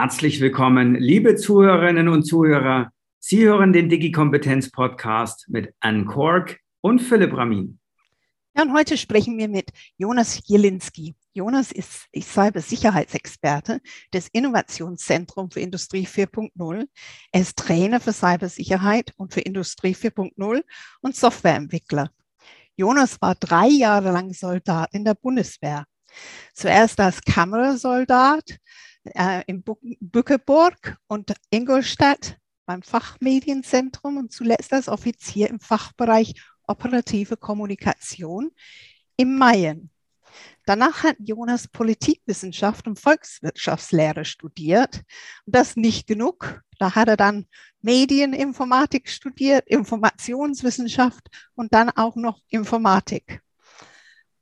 Herzlich willkommen, liebe Zuhörerinnen und Zuhörer. Sie hören den Digi-Kompetenz-Podcast mit Anne Kork und Philipp Ramin. Ja, und heute sprechen wir mit Jonas Jelinski. Jonas ist Cybersicherheitsexperte des Innovationszentrums für Industrie 4.0. Er ist Trainer für Cybersicherheit und für Industrie 4.0 und Softwareentwickler. Jonas war drei Jahre lang Soldat in der Bundeswehr. Zuerst als Kamerasoldat, äh, in Bückeburg und Ingolstadt beim Fachmedienzentrum und zuletzt als Offizier im Fachbereich operative Kommunikation im Mayen. Danach hat Jonas Politikwissenschaft und Volkswirtschaftslehre studiert. Und das nicht genug. Da hat er dann Medieninformatik studiert, Informationswissenschaft und dann auch noch Informatik.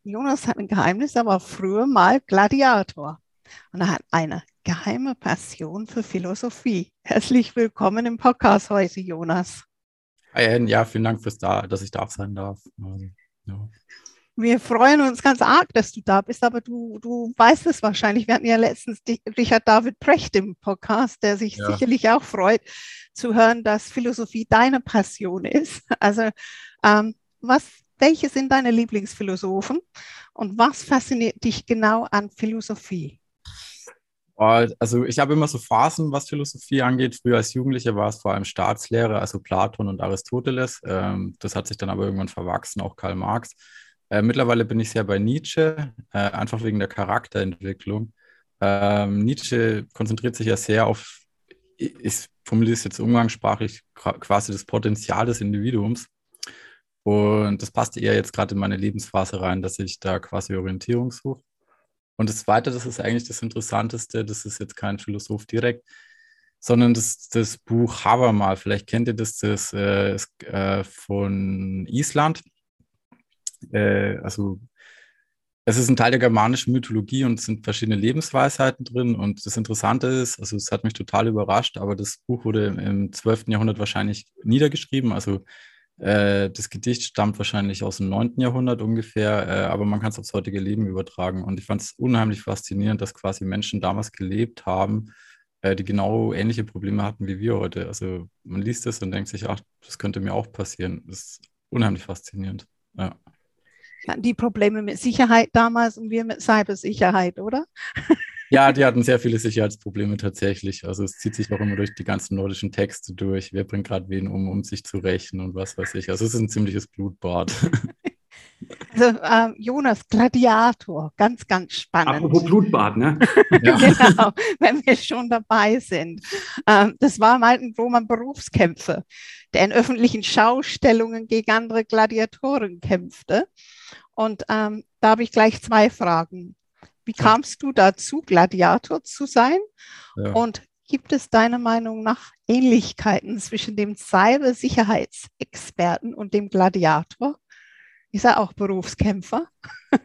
Jonas hat ein Geheimnis, er war früher mal Gladiator. Und er hat eine geheime Passion für Philosophie. Herzlich willkommen im Podcast heute, Jonas. Ja, vielen Dank fürs da, dass ich da sein darf. Also, ja. Wir freuen uns ganz arg, dass du da bist, aber du, du weißt es wahrscheinlich. Wir hatten ja letztens Richard David Precht im Podcast, der sich ja. sicherlich auch freut zu hören, dass Philosophie deine Passion ist. Also ähm, was, welche sind deine Lieblingsphilosophen und was fasziniert dich genau an Philosophie? Also ich habe immer so Phasen, was Philosophie angeht. Früher als Jugendlicher war es vor allem Staatslehre, also Platon und Aristoteles. Ähm, das hat sich dann aber irgendwann verwachsen, auch Karl Marx. Äh, mittlerweile bin ich sehr bei Nietzsche, äh, einfach wegen der Charakterentwicklung. Ähm, Nietzsche konzentriert sich ja sehr auf, ich formuliere es jetzt umgangssprachlich, quasi das Potenzial des Individuums. Und das passt eher jetzt gerade in meine Lebensphase rein, dass ich da quasi Orientierung suche. Und das Zweite, das ist eigentlich das Interessanteste, das ist jetzt kein Philosoph direkt, sondern das, das Buch Habermal. Vielleicht kennt ihr das, das äh, ist, äh, von Island. Äh, also es ist ein Teil der germanischen Mythologie und es sind verschiedene Lebensweisheiten drin. Und das Interessante ist, also es hat mich total überrascht, aber das Buch wurde im 12. Jahrhundert wahrscheinlich niedergeschrieben. Also äh, das Gedicht stammt wahrscheinlich aus dem 9. Jahrhundert ungefähr, äh, aber man kann es aufs heutige Leben übertragen. Und ich fand es unheimlich faszinierend, dass quasi Menschen damals gelebt haben, äh, die genau ähnliche Probleme hatten wie wir heute. Also man liest es und denkt sich, ach, das könnte mir auch passieren. Das ist unheimlich faszinierend. Ja. Die Probleme mit Sicherheit damals und wir mit Cybersicherheit, oder? Ja, die hatten sehr viele Sicherheitsprobleme tatsächlich. Also es zieht sich auch immer durch die ganzen nordischen Texte durch. Wer bringt gerade wen um, um sich zu rächen und was weiß ich. Also es ist ein ziemliches Blutbad. Also äh, Jonas, Gladiator, ganz, ganz spannend. Apropos Blutbad, ne? Ja. genau, wenn wir schon dabei sind. Ähm, das war mal ein Roman Berufskämpfer, der in öffentlichen Schaustellungen gegen andere Gladiatoren kämpfte. Und ähm, da habe ich gleich zwei Fragen. Wie kamst du dazu, Gladiator zu sein? Ja. Und gibt es deiner Meinung nach Ähnlichkeiten zwischen dem Cybersicherheitsexperten und dem Gladiator? Ist er auch Berufskämpfer?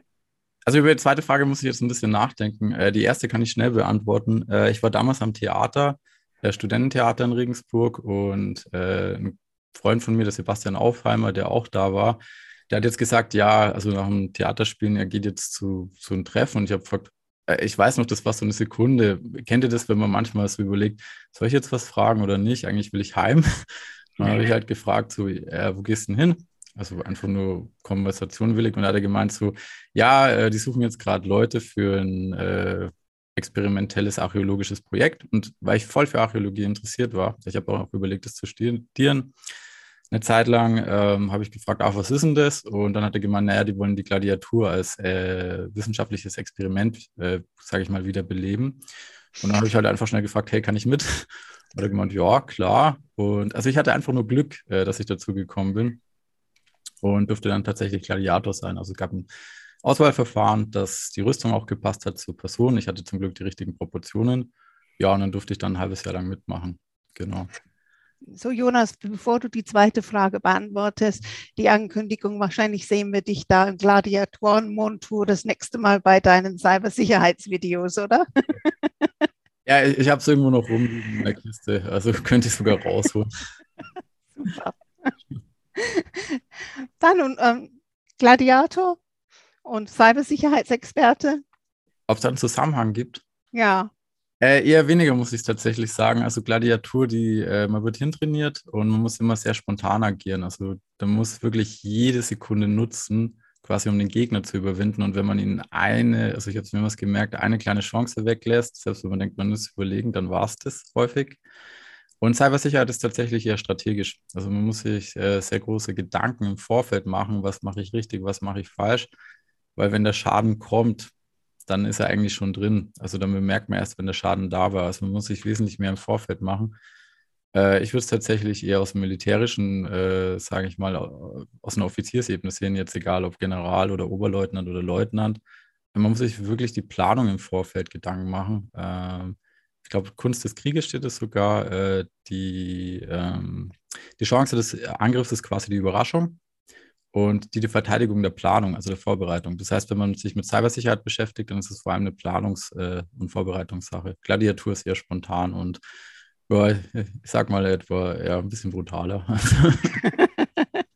Also über die zweite Frage muss ich jetzt ein bisschen nachdenken. Äh, die erste kann ich schnell beantworten. Äh, ich war damals am Theater, der Studententheater in Regensburg und äh, ein Freund von mir, der Sebastian Aufheimer, der auch da war, der hat jetzt gesagt, ja, also nach dem Theaterspielen, er geht jetzt zu, zu einem Treffen und ich habe gefragt, äh, ich weiß noch, das war so eine Sekunde. Kennt ihr das, wenn man manchmal so überlegt, soll ich jetzt was fragen oder nicht? Eigentlich will ich heim. Dann habe ich halt gefragt, so, äh, wo gehst du denn hin? Also einfach nur konversationwillig. Und da hat er gemeint, so, ja, äh, die suchen jetzt gerade Leute für ein äh, experimentelles archäologisches Projekt. Und weil ich voll für Archäologie interessiert war, ich habe auch überlegt, das zu studieren, eine Zeit lang ähm, habe ich gefragt, ach, was ist denn das? Und dann hat er gemeint, naja, die wollen die Gladiatur als äh, wissenschaftliches Experiment, äh, sage ich mal, wieder beleben. Und dann habe ich halt einfach schnell gefragt, hey, kann ich mit? Hat er gemeint, ja, klar. Und also ich hatte einfach nur Glück, äh, dass ich dazu gekommen bin und durfte dann tatsächlich Gladiator sein. Also es gab ein Auswahlverfahren, dass die Rüstung auch gepasst hat zur Person. Ich hatte zum Glück die richtigen Proportionen. Ja, und dann durfte ich dann ein halbes Jahr lang mitmachen. Genau. So, Jonas, bevor du die zweite Frage beantwortest, die Ankündigung, wahrscheinlich sehen wir dich da im Gladiatoren-Montur das nächste Mal bei deinen Cybersicherheitsvideos, oder? Ja, ich, habe es irgendwo noch rumliegen in der Kiste, also könnte ich sogar rausholen. Super. Dann und, ähm, Gladiator und Cybersicherheitsexperte. Ob es da einen Zusammenhang gibt? Ja. Äh, eher weniger, muss ich tatsächlich sagen. Also Gladiatur, die, äh, man wird hintrainiert und man muss immer sehr spontan agieren. Also da muss wirklich jede Sekunde nutzen, quasi um den Gegner zu überwinden. Und wenn man ihn eine, also ich habe es mir was gemerkt, eine kleine Chance weglässt, selbst wenn man denkt, man ist überlegen, dann war es das häufig. Und Cybersicherheit ist tatsächlich eher strategisch. Also man muss sich äh, sehr große Gedanken im Vorfeld machen, was mache ich richtig, was mache ich falsch. Weil wenn der Schaden kommt, dann ist er eigentlich schon drin. Also dann bemerkt man erst, wenn der Schaden da war. Also man muss sich wesentlich mehr im Vorfeld machen. Äh, ich würde es tatsächlich eher aus dem militärischen, äh, sage ich mal, aus einer Offiziersebene sehen, jetzt egal ob General oder Oberleutnant oder Leutnant. Man muss sich wirklich die Planung im Vorfeld Gedanken machen. Äh, ich glaube, Kunst des Krieges steht es sogar. Äh, die, ähm, die Chance des Angriffs ist quasi die Überraschung und die, die Verteidigung der Planung, also der Vorbereitung. Das heißt, wenn man sich mit Cybersicherheit beschäftigt, dann ist es vor allem eine Planungs- äh, und Vorbereitungssache. Gladiatur ist eher spontan und ja, ich sag mal etwa ja, ein bisschen brutaler.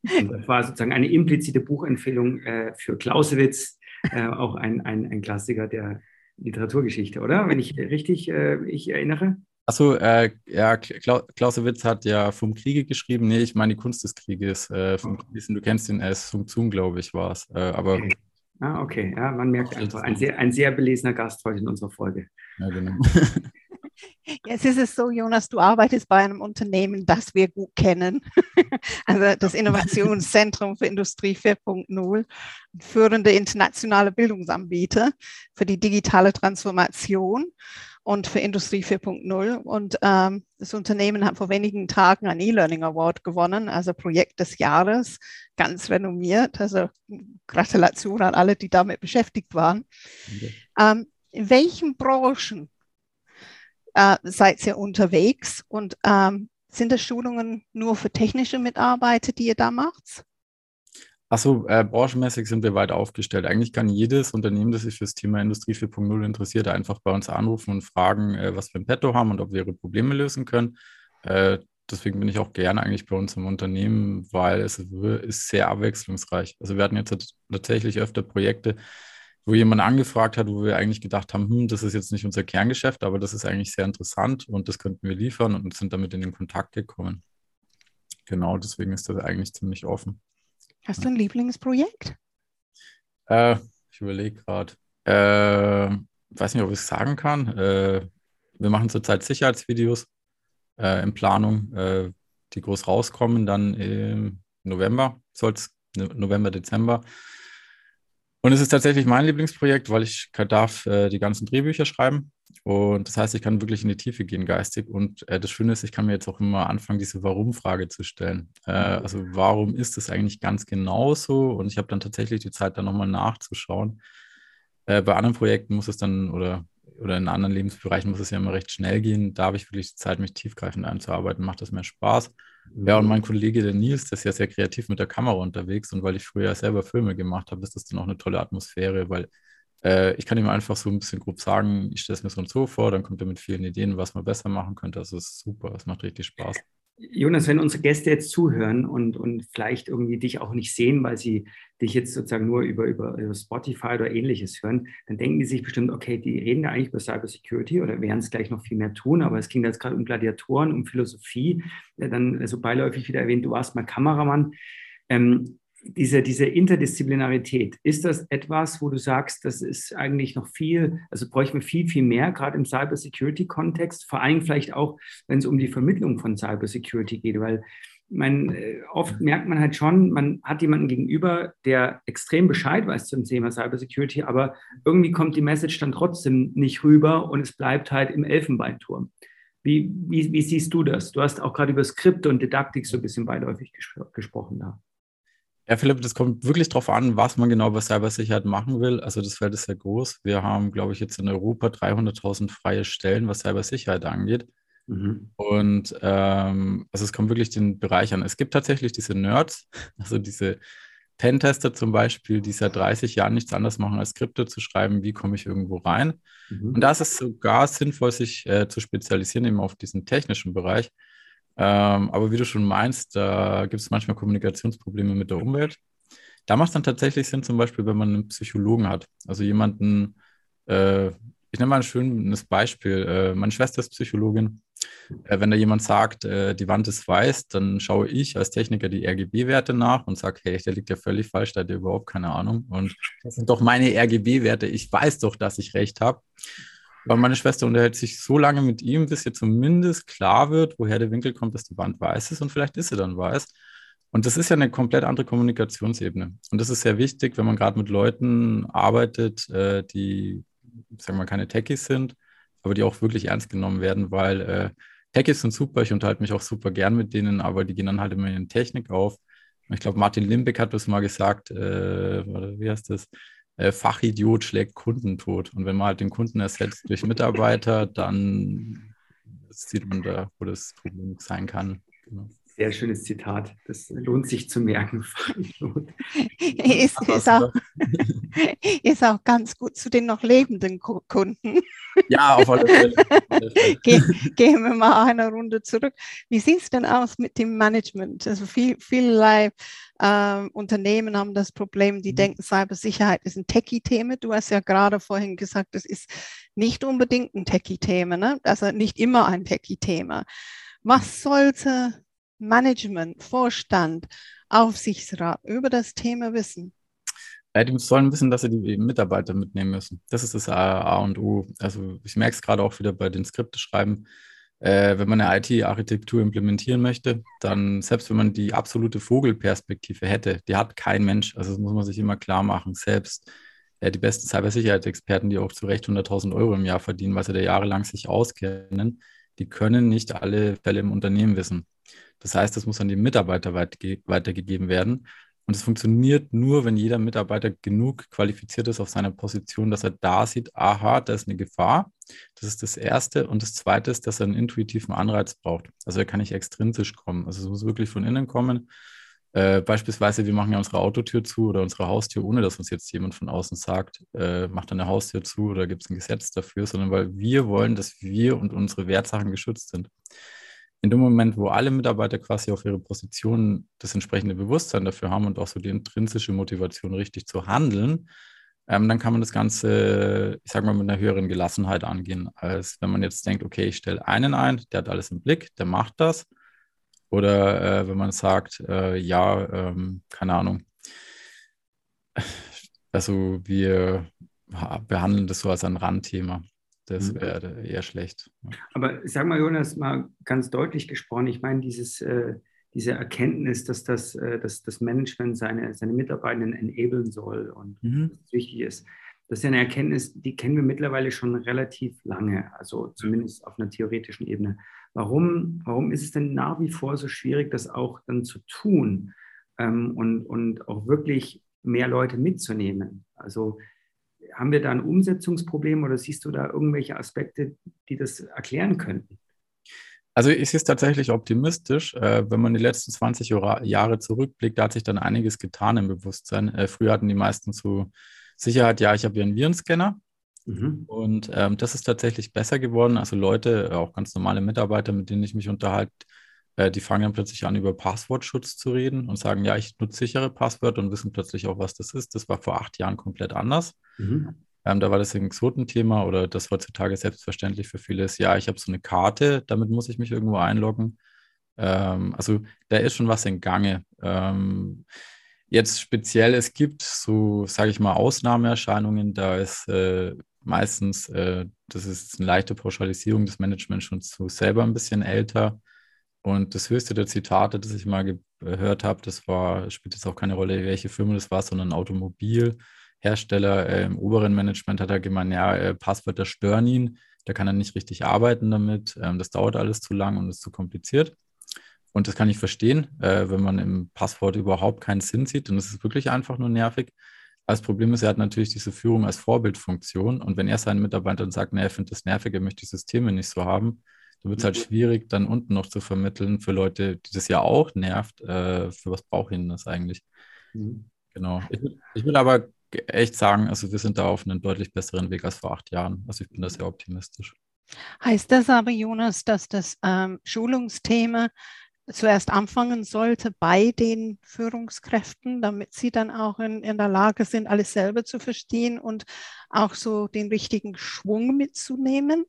das war sozusagen eine implizite Buchempfehlung äh, für Clausewitz, äh, auch ein, ein, ein Klassiker der Literaturgeschichte, oder? Wenn ich richtig äh, ich erinnere. Achso, äh, ja, Clausewitz hat ja vom Kriege geschrieben. Nee, ich meine die Kunst des Krieges. Äh, vom oh. Du kennst den, es Sun Tzu, glaube ich, war es. Äh, aber okay. Ah, okay. Ja, man merkt einfach, ein sehr, ein sehr belesener Gast heute in unserer Folge. Ja, genau. Jetzt ist es so, Jonas, du arbeitest bei einem Unternehmen, das wir gut kennen, also das Innovationszentrum für Industrie 4.0, führende internationale Bildungsanbieter für die digitale Transformation und für Industrie 4.0. Und ähm, das Unternehmen hat vor wenigen Tagen einen E-Learning Award gewonnen, also Projekt des Jahres, ganz renommiert. Also Gratulation an alle, die damit beschäftigt waren. Okay. Ähm, in welchen Branchen äh, seid ihr unterwegs und ähm, sind das Schulungen nur für technische Mitarbeiter, die ihr da macht? Achso, äh, branchenmäßig sind wir weit aufgestellt. Eigentlich kann jedes Unternehmen, das sich für das Thema Industrie 4.0 interessiert, einfach bei uns anrufen und fragen, äh, was wir im Petto haben und ob wir ihre Probleme lösen können. Äh, deswegen bin ich auch gerne eigentlich bei uns im Unternehmen, weil es ist sehr abwechslungsreich. Also wir hatten jetzt tatsächlich öfter Projekte, wo jemand angefragt hat, wo wir eigentlich gedacht haben, hm, das ist jetzt nicht unser Kerngeschäft, aber das ist eigentlich sehr interessant und das könnten wir liefern und sind damit in den Kontakt gekommen. Genau, deswegen ist das eigentlich ziemlich offen. Hast du ein Lieblingsprojekt? Äh, ich überlege gerade. Äh, weiß nicht, ob ich es sagen kann. Äh, wir machen zurzeit Sicherheitsvideos äh, in Planung, äh, die groß rauskommen. Dann im November soll es, November, Dezember. Und es ist tatsächlich mein Lieblingsprojekt, weil ich darf äh, die ganzen Drehbücher schreiben. Und das heißt, ich kann wirklich in die Tiefe gehen geistig. Und äh, das Schöne ist, ich kann mir jetzt auch immer anfangen, diese Warum-Frage zu stellen. Äh, also warum ist es eigentlich ganz genau so? Und ich habe dann tatsächlich die Zeit, da nochmal nachzuschauen. Äh, bei anderen Projekten muss es dann, oder, oder in anderen Lebensbereichen muss es ja immer recht schnell gehen. Da habe ich wirklich die Zeit, mich tiefgreifend einzuarbeiten, macht das mehr Spaß. Ja, und mein Kollege, der Nils, der ist ja sehr kreativ mit der Kamera unterwegs und weil ich früher selber Filme gemacht habe, ist das dann auch eine tolle Atmosphäre, weil äh, ich kann ihm einfach so ein bisschen grob sagen, ich stelle es mir so und so vor, dann kommt er mit vielen Ideen, was man besser machen könnte. Das ist super, das macht richtig Spaß. Jonas, wenn unsere Gäste jetzt zuhören und, und vielleicht irgendwie dich auch nicht sehen, weil sie dich jetzt sozusagen nur über, über, über Spotify oder ähnliches hören, dann denken die sich bestimmt, okay, die reden da eigentlich über Cybersecurity oder werden es gleich noch viel mehr tun, aber es ging jetzt gerade um Gladiatoren, um Philosophie, dann so also beiläufig wieder erwähnt, du warst mal Kameramann. Ähm, diese, diese Interdisziplinarität, ist das etwas, wo du sagst, das ist eigentlich noch viel, also bräuchten wir viel, viel mehr, gerade im Cybersecurity-Kontext, vor allem vielleicht auch, wenn es um die Vermittlung von Cybersecurity geht, weil man, äh, oft merkt man halt schon, man hat jemanden gegenüber, der extrem Bescheid weiß zum Thema Cybersecurity, aber irgendwie kommt die Message dann trotzdem nicht rüber und es bleibt halt im Elfenbeinturm. Wie, wie, wie siehst du das? Du hast auch gerade über Skripte und Didaktik so ein bisschen beiläufig ges gesprochen da. Ja, Philipp, das kommt wirklich darauf an, was man genau bei Cybersicherheit machen will. Also das Feld ist sehr groß. Wir haben, glaube ich, jetzt in Europa 300.000 freie Stellen, was Cybersicherheit angeht. Mhm. Und ähm, also es kommt wirklich den Bereich an. Es gibt tatsächlich diese Nerds, also diese Pentester zum Beispiel, die seit 30 Jahren nichts anderes machen, als Skripte zu schreiben, wie komme ich irgendwo rein. Mhm. Und da ist es sogar sinnvoll, sich äh, zu spezialisieren, eben auf diesen technischen Bereich. Ähm, aber wie du schon meinst, da gibt es manchmal Kommunikationsprobleme mit der Umwelt. Da macht es dann tatsächlich Sinn, zum Beispiel, wenn man einen Psychologen hat, also jemanden, äh, ich nehme mal ein schönes Beispiel. Äh, meine Schwester ist Psychologin. Äh, wenn da jemand sagt, äh, die Wand ist weiß, dann schaue ich als Techniker die RGB-Werte nach und sage, hey, der liegt ja völlig falsch, da hat er überhaupt keine Ahnung. Und das sind doch meine RGB-Werte. Ich weiß doch, dass ich recht habe. Aber meine Schwester unterhält sich so lange mit ihm, bis ihr zumindest klar wird, woher der Winkel kommt, dass die Wand weiß ist und vielleicht ist sie dann weiß. Und das ist ja eine komplett andere Kommunikationsebene. Und das ist sehr wichtig, wenn man gerade mit Leuten arbeitet, äh, die, sagen wir mal, keine Techies sind, aber die auch wirklich ernst genommen werden, weil äh, Techies sind super, ich unterhalte mich auch super gern mit denen, aber die gehen dann halt immer in Technik auf. Ich glaube, Martin Limbeck hat das mal gesagt, äh, wie heißt das? Äh, Fachidiot schlägt Kunden tot. Und wenn man halt den Kunden ersetzt durch Mitarbeiter, dann sieht man da, wo das Problem sein kann. Genau. Sehr schönes Zitat. Das lohnt sich zu merken. ist, ist, auch, ist auch ganz gut zu den noch lebenden Kunden. Ja, auf alle Fälle. Ge gehen wir mal eine Runde zurück. Wie sieht es denn aus mit dem Management? Also viel, vielerlei äh, Unternehmen haben das Problem, die mhm. denken, Cybersicherheit ist ein Techie-Thema. Du hast ja gerade vorhin gesagt, es ist nicht unbedingt ein Techie-Thema, ne? also nicht immer ein Techie-Thema. Was sollte Management, Vorstand, Aufsichtsrat über das Thema wissen? Ja, die sollen wissen, dass sie die Mitarbeiter mitnehmen müssen. Das ist das A, und O. Also ich merke es gerade auch wieder bei den Skripte schreiben. Äh, wenn man eine IT-Architektur implementieren möchte, dann selbst wenn man die absolute Vogelperspektive hätte, die hat kein Mensch. Also das muss man sich immer klar machen. Selbst ja, die besten Cybersicherheitsexperten, die auch zu Recht 100.000 Euro im Jahr verdienen, weil sie da jahrelang sich auskennen, die können nicht alle Fälle im Unternehmen wissen. Das heißt, das muss an die Mitarbeiter weiterge weitergegeben werden. Und es funktioniert nur, wenn jeder Mitarbeiter genug qualifiziert ist auf seiner Position, dass er da sieht, aha, da ist eine Gefahr. Das ist das Erste. Und das Zweite ist, dass er einen intuitiven Anreiz braucht. Also er kann nicht extrinsisch kommen. Also es muss wirklich von innen kommen. Äh, beispielsweise, wir machen ja unsere Autotür zu oder unsere Haustür, ohne dass uns jetzt jemand von außen sagt, äh, macht eine Haustür zu oder gibt es ein Gesetz dafür, sondern weil wir wollen, dass wir und unsere Wertsachen geschützt sind in dem Moment, wo alle Mitarbeiter quasi auf ihre Position das entsprechende Bewusstsein dafür haben und auch so die intrinsische Motivation richtig zu handeln, ähm, dann kann man das Ganze, ich sage mal, mit einer höheren Gelassenheit angehen, als wenn man jetzt denkt, okay, ich stelle einen ein, der hat alles im Blick, der macht das. Oder äh, wenn man sagt, äh, ja, ähm, keine Ahnung, also wir behandeln das so als ein Randthema. Das mhm. wäre eher schlecht. Aber sag mal, Jonas, mal ganz deutlich gesprochen, ich meine, dieses, äh, diese Erkenntnis, dass das, äh, dass das Management seine, seine Mitarbeitenden enablen soll und mhm. wichtig ist, das ist ja eine Erkenntnis, die kennen wir mittlerweile schon relativ lange, also zumindest auf einer theoretischen Ebene. Warum, warum ist es denn nach wie vor so schwierig, das auch dann zu tun ähm, und, und auch wirklich mehr Leute mitzunehmen? Also haben wir da ein Umsetzungsproblem oder siehst du da irgendwelche Aspekte, die das erklären könnten? Also ich sehe es tatsächlich optimistisch. Äh, wenn man die letzten 20 Jahre zurückblickt, da hat sich dann einiges getan im Bewusstsein. Äh, früher hatten die meisten so Sicherheit, ja, ich habe hier einen Virenscanner. Mhm. Und ähm, das ist tatsächlich besser geworden. Also Leute, auch ganz normale Mitarbeiter, mit denen ich mich unterhalte, äh, die fangen dann plötzlich an, über Passwortschutz zu reden und sagen, ja, ich nutze sichere Passwörter und wissen plötzlich auch, was das ist. Das war vor acht Jahren komplett anders. Mhm. Ähm, da war das ein Exotenthema oder das heutzutage selbstverständlich für viele ist, ja, ich habe so eine Karte, damit muss ich mich irgendwo einloggen. Ähm, also da ist schon was in Gange. Ähm, jetzt speziell, es gibt so, sage ich mal, Ausnahmeerscheinungen, da ist äh, meistens, äh, das ist eine leichte Pauschalisierung, das Management schon so selber ein bisschen älter. Und das höchste der Zitate, das ich mal gehört habe, das war, spielt jetzt auch keine Rolle, welche Firma das war, sondern Automobilhersteller äh, im oberen Management hat er gemeint, ja, äh, Passwörter stören ihn, da kann er nicht richtig arbeiten damit, ähm, das dauert alles zu lang und ist zu kompliziert. Und das kann ich verstehen, äh, wenn man im Passwort überhaupt keinen Sinn sieht es ist wirklich einfach nur nervig. Das Problem ist, er hat natürlich diese Führung als Vorbildfunktion und wenn er seinen Mitarbeitern sagt, nee, er findet das nervig, er möchte die Systeme nicht so haben, da wird es halt schwierig, dann unten noch zu vermitteln für Leute, die das ja auch nervt. Äh, für was braucht ihnen das eigentlich? Mhm. Genau. Ich, ich will aber echt sagen, also wir sind da auf einem deutlich besseren Weg als vor acht Jahren. Also ich bin da sehr optimistisch. Heißt das aber, Jonas, dass das ähm, Schulungsthema zuerst anfangen sollte bei den Führungskräften, damit sie dann auch in, in der Lage sind, alles selber zu verstehen und auch so den richtigen Schwung mitzunehmen?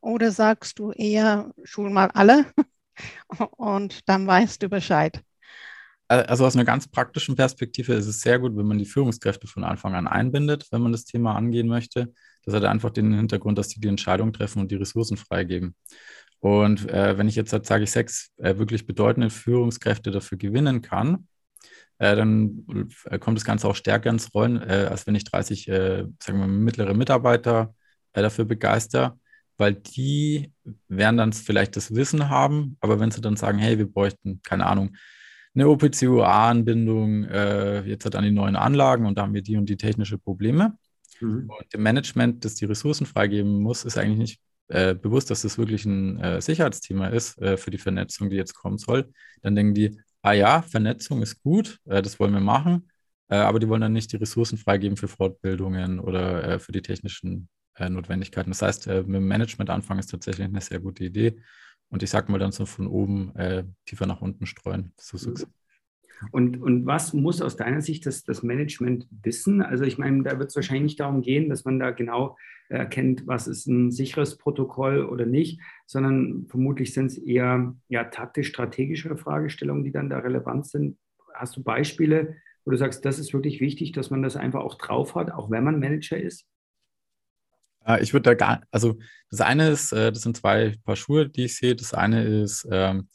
Oder sagst du eher, schul mal alle und dann weißt du Bescheid? Also aus einer ganz praktischen Perspektive ist es sehr gut, wenn man die Führungskräfte von Anfang an einbindet, wenn man das Thema angehen möchte. Das hat einfach den Hintergrund, dass die die Entscheidung treffen und die Ressourcen freigeben. Und äh, wenn ich jetzt sage, ich sechs äh, wirklich bedeutende Führungskräfte dafür gewinnen kann, äh, dann äh, kommt das Ganze auch stärker ins Rollen, äh, als wenn ich 30, äh, sagen wir mittlere Mitarbeiter dafür begeister, weil die werden dann vielleicht das Wissen haben, aber wenn sie dann sagen, hey, wir bräuchten, keine Ahnung, eine OPCUA-Anbindung jetzt halt an die neuen Anlagen und da haben wir die und die technische Probleme. Mhm. Und dem Management, das die Ressourcen freigeben muss, ist eigentlich nicht äh, bewusst, dass das wirklich ein äh, Sicherheitsthema ist äh, für die Vernetzung, die jetzt kommen soll, dann denken die, ah ja, Vernetzung ist gut, äh, das wollen wir machen, äh, aber die wollen dann nicht die Ressourcen freigeben für Fortbildungen oder äh, für die technischen Notwendigkeiten. Das heißt, mit dem Management anfangen ist tatsächlich eine sehr gute Idee. Und ich sag mal dann so von oben tiefer nach unten streuen. So, mhm. Und, und was muss aus deiner Sicht das, das Management wissen? Also ich meine, da wird es wahrscheinlich nicht darum gehen, dass man da genau erkennt, was ist ein sicheres Protokoll oder nicht, sondern vermutlich sind es eher ja, taktisch-strategischere Fragestellungen, die dann da relevant sind. Hast du Beispiele, wo du sagst, das ist wirklich wichtig, dass man das einfach auch drauf hat, auch wenn man Manager ist? Äh, ich würde da gar, also das eine ist, äh, das sind zwei Paar Schuhe, die ich sehe. Das eine ist, ähm,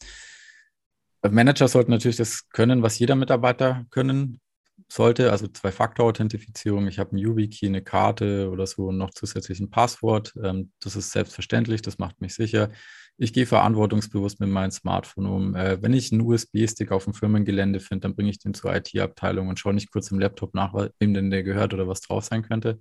Manager sollten natürlich das können, was jeder Mitarbeiter können sollte, also Zwei-Faktor-Authentifizierung. Ich habe ein YubiKey, eine Karte oder so und noch zusätzlich ein Passwort. Ähm, das ist selbstverständlich, das macht mich sicher. Ich gehe verantwortungsbewusst mit meinem Smartphone um. Äh, wenn ich einen USB-Stick auf dem Firmengelände finde, dann bringe ich den zur IT-Abteilung und schaue nicht kurz im Laptop nach, wem denn der gehört oder was drauf sein könnte.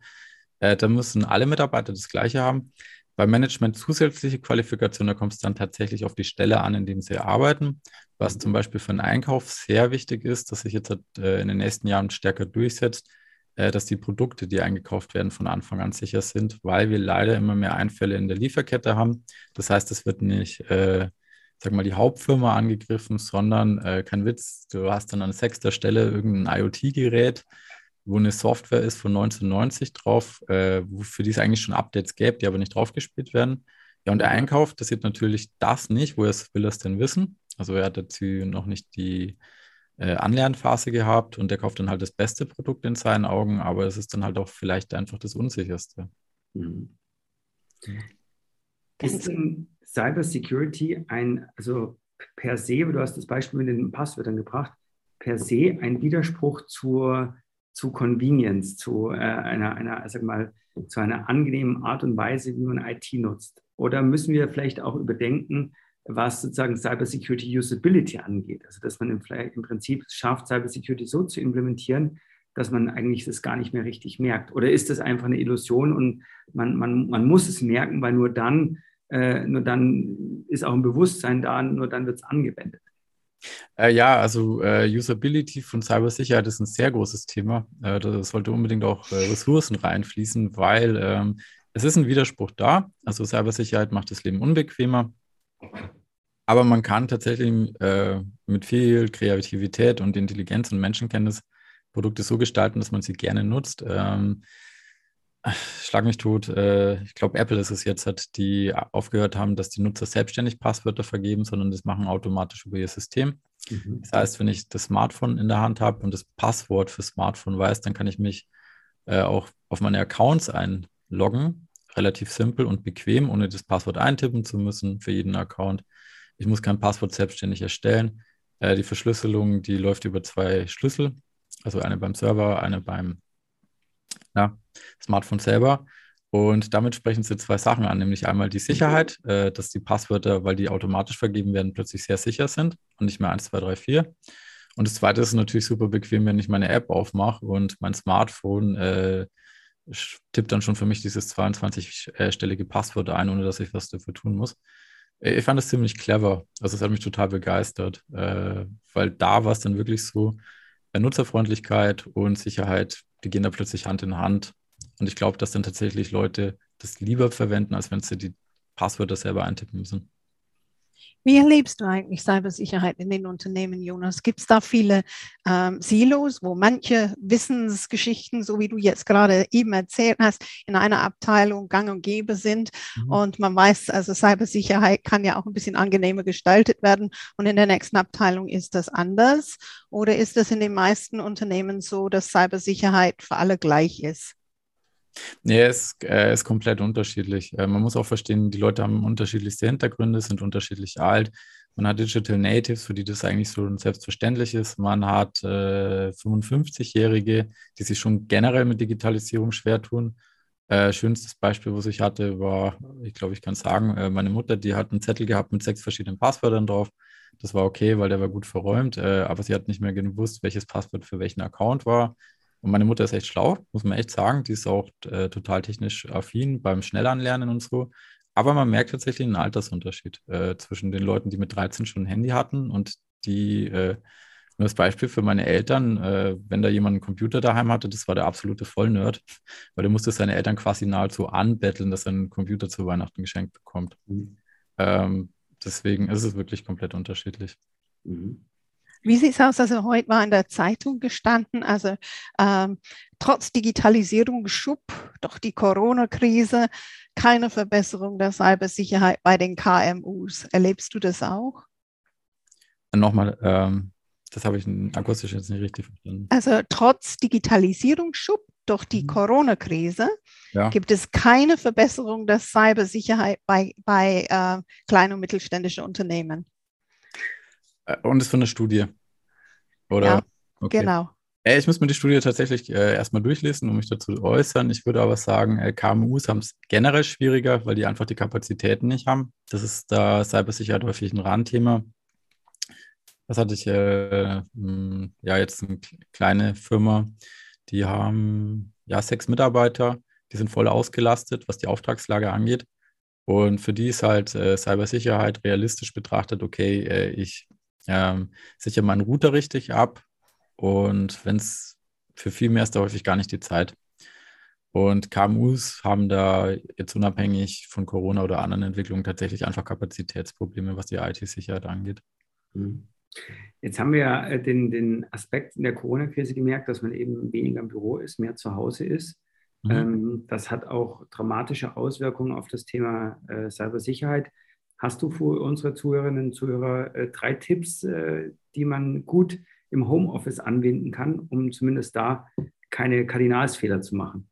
Äh, da müssen alle Mitarbeiter das Gleiche haben. Bei Management zusätzliche Qualifikation, da kommt es dann tatsächlich auf die Stelle an, in dem sie arbeiten. Was zum Beispiel für einen Einkauf sehr wichtig ist, dass sich jetzt äh, in den nächsten Jahren stärker durchsetzt, äh, dass die Produkte, die eingekauft werden, von Anfang an sicher sind, weil wir leider immer mehr Einfälle in der Lieferkette haben. Das heißt, es wird nicht, äh, sag mal, die Hauptfirma angegriffen, sondern äh, kein Witz, du hast dann an sechster Stelle irgendein IoT-Gerät, wo eine Software ist von 1990 drauf, äh, für die es eigentlich schon Updates gäbe, die aber nicht draufgespielt werden. Ja, und der Einkauf, das sieht natürlich das nicht, woher will er es denn wissen? Also er hat dazu noch nicht die äh, Anlernphase gehabt und der kauft dann halt das beste Produkt in seinen Augen, aber es ist dann halt auch vielleicht einfach das unsicherste. Mhm. Ist denn Cyber Security ein, also per se, du hast das Beispiel mit den Passwörtern gebracht, per se ein Widerspruch zur zu Convenience, zu äh, einer, einer, sag mal, zu einer angenehmen Art und Weise, wie man IT nutzt? Oder müssen wir vielleicht auch überdenken, was sozusagen Cybersecurity Usability angeht? Also, dass man im, im Prinzip schafft, Cybersecurity so zu implementieren, dass man eigentlich das gar nicht mehr richtig merkt? Oder ist das einfach eine Illusion und man, man, man muss es merken, weil nur dann, äh, nur dann ist auch ein Bewusstsein da, nur dann wird es angewendet? Äh, ja, also äh, Usability von Cybersicherheit ist ein sehr großes Thema. Äh, da sollte unbedingt auch äh, Ressourcen reinfließen, weil ähm, es ist ein Widerspruch da. Also Cybersicherheit macht das Leben unbequemer. Aber man kann tatsächlich äh, mit viel Kreativität und Intelligenz und Menschenkenntnis Produkte so gestalten, dass man sie gerne nutzt. Ähm, Schlag mich tot. Äh, ich glaube, Apple ist es jetzt, hat, die aufgehört haben, dass die Nutzer selbstständig Passwörter vergeben, sondern das machen automatisch über ihr System. Mhm. Das heißt, wenn ich das Smartphone in der Hand habe und das Passwort für Smartphone weiß, dann kann ich mich äh, auch auf meine Accounts einloggen. Relativ simpel und bequem, ohne das Passwort eintippen zu müssen für jeden Account. Ich muss kein Passwort selbstständig erstellen. Äh, die Verschlüsselung, die läuft über zwei Schlüssel, also eine beim Server, eine beim ja, Smartphone selber. Und damit sprechen sie zwei Sachen an, nämlich einmal die Sicherheit, äh, dass die Passwörter, weil die automatisch vergeben werden, plötzlich sehr sicher sind und nicht mehr 1, 2, 3, 4. Und das zweite ist natürlich super bequem, wenn ich meine App aufmache und mein Smartphone äh, tippt dann schon für mich dieses 22-stellige Passwort ein, ohne dass ich was dafür tun muss. Äh, ich fand das ziemlich clever. Also es hat mich total begeistert, äh, weil da war es dann wirklich so, äh, Nutzerfreundlichkeit und Sicherheit, die gehen da plötzlich Hand in Hand. Und ich glaube, dass dann tatsächlich Leute das lieber verwenden, als wenn sie die Passwörter selber eintippen müssen. Wie erlebst du eigentlich Cybersicherheit in den Unternehmen, Jonas? Gibt es da viele ähm, Silos, wo manche Wissensgeschichten, so wie du jetzt gerade eben erzählt hast, in einer Abteilung gang und gäbe sind? Mhm. Und man weiß, also Cybersicherheit kann ja auch ein bisschen angenehmer gestaltet werden und in der nächsten Abteilung ist das anders? Oder ist es in den meisten Unternehmen so, dass Cybersicherheit für alle gleich ist? Nee, es äh, ist komplett unterschiedlich. Äh, man muss auch verstehen, die Leute haben unterschiedlichste Hintergründe, sind unterschiedlich alt. Man hat Digital Natives, für die das eigentlich so selbstverständlich ist. Man hat äh, 55-Jährige, die sich schon generell mit Digitalisierung schwer tun. Äh, schönstes Beispiel, was ich hatte, war, ich glaube, ich kann sagen, äh, meine Mutter, die hat einen Zettel gehabt mit sechs verschiedenen Passwörtern drauf. Das war okay, weil der war gut verräumt, äh, aber sie hat nicht mehr gewusst, welches Passwort für welchen Account war. Und meine Mutter ist echt schlau, muss man echt sagen. Die ist auch äh, total technisch affin beim Schnellanlernen und so. Aber man merkt tatsächlich einen Altersunterschied äh, zwischen den Leuten, die mit 13 schon ein Handy hatten und die, äh, nur das Beispiel für meine Eltern, äh, wenn da jemand einen Computer daheim hatte, das war der absolute Vollnerd, weil der musste seine Eltern quasi nahezu anbetteln, dass er einen Computer zu Weihnachten geschenkt bekommt. Mhm. Ähm, deswegen ist es wirklich komplett unterschiedlich. Mhm. Wie sieht es aus? Also heute war in der Zeitung gestanden, also ähm, trotz Digitalisierung schub doch die Corona-Krise keine Verbesserung der Cybersicherheit bei den KMUs. Erlebst du das auch? Nochmal, ähm, das habe ich akustisch jetzt nicht richtig verstanden. Also trotz Digitalisierung schub durch die mhm. Corona-Krise ja. gibt es keine Verbesserung der Cybersicherheit bei, bei äh, kleinen und mittelständischen Unternehmen. Äh, und ist von der Studie. Oder? Ja, okay. genau. Ich muss mir die Studie tatsächlich äh, erstmal durchlesen, um mich dazu zu äußern. Ich würde aber sagen, äh, KMUs haben es generell schwieriger, weil die einfach die Kapazitäten nicht haben. Das ist da Cybersicherheit häufig ein Randthema. Das hatte ich äh, mh, ja jetzt eine kleine Firma, die haben ja sechs Mitarbeiter, die sind voll ausgelastet, was die Auftragslage angeht. Und für die ist halt äh, Cybersicherheit realistisch betrachtet, okay, äh, ich ähm, sichere meinen Router richtig ab und wenn es für viel mehr ist, da häufig gar nicht die Zeit. Und KMUs haben da jetzt unabhängig von Corona oder anderen Entwicklungen tatsächlich einfach Kapazitätsprobleme, was die IT-Sicherheit angeht. Mhm. Jetzt haben wir ja äh, den, den Aspekt in der Corona-Krise gemerkt, dass man eben weniger im Büro ist, mehr zu Hause ist. Mhm. Ähm, das hat auch dramatische Auswirkungen auf das Thema äh, Cybersicherheit. Hast du für unsere Zuhörerinnen und Zuhörer äh, drei Tipps, äh, die man gut im Homeoffice anwenden kann, um zumindest da keine Kardinalsfehler zu machen?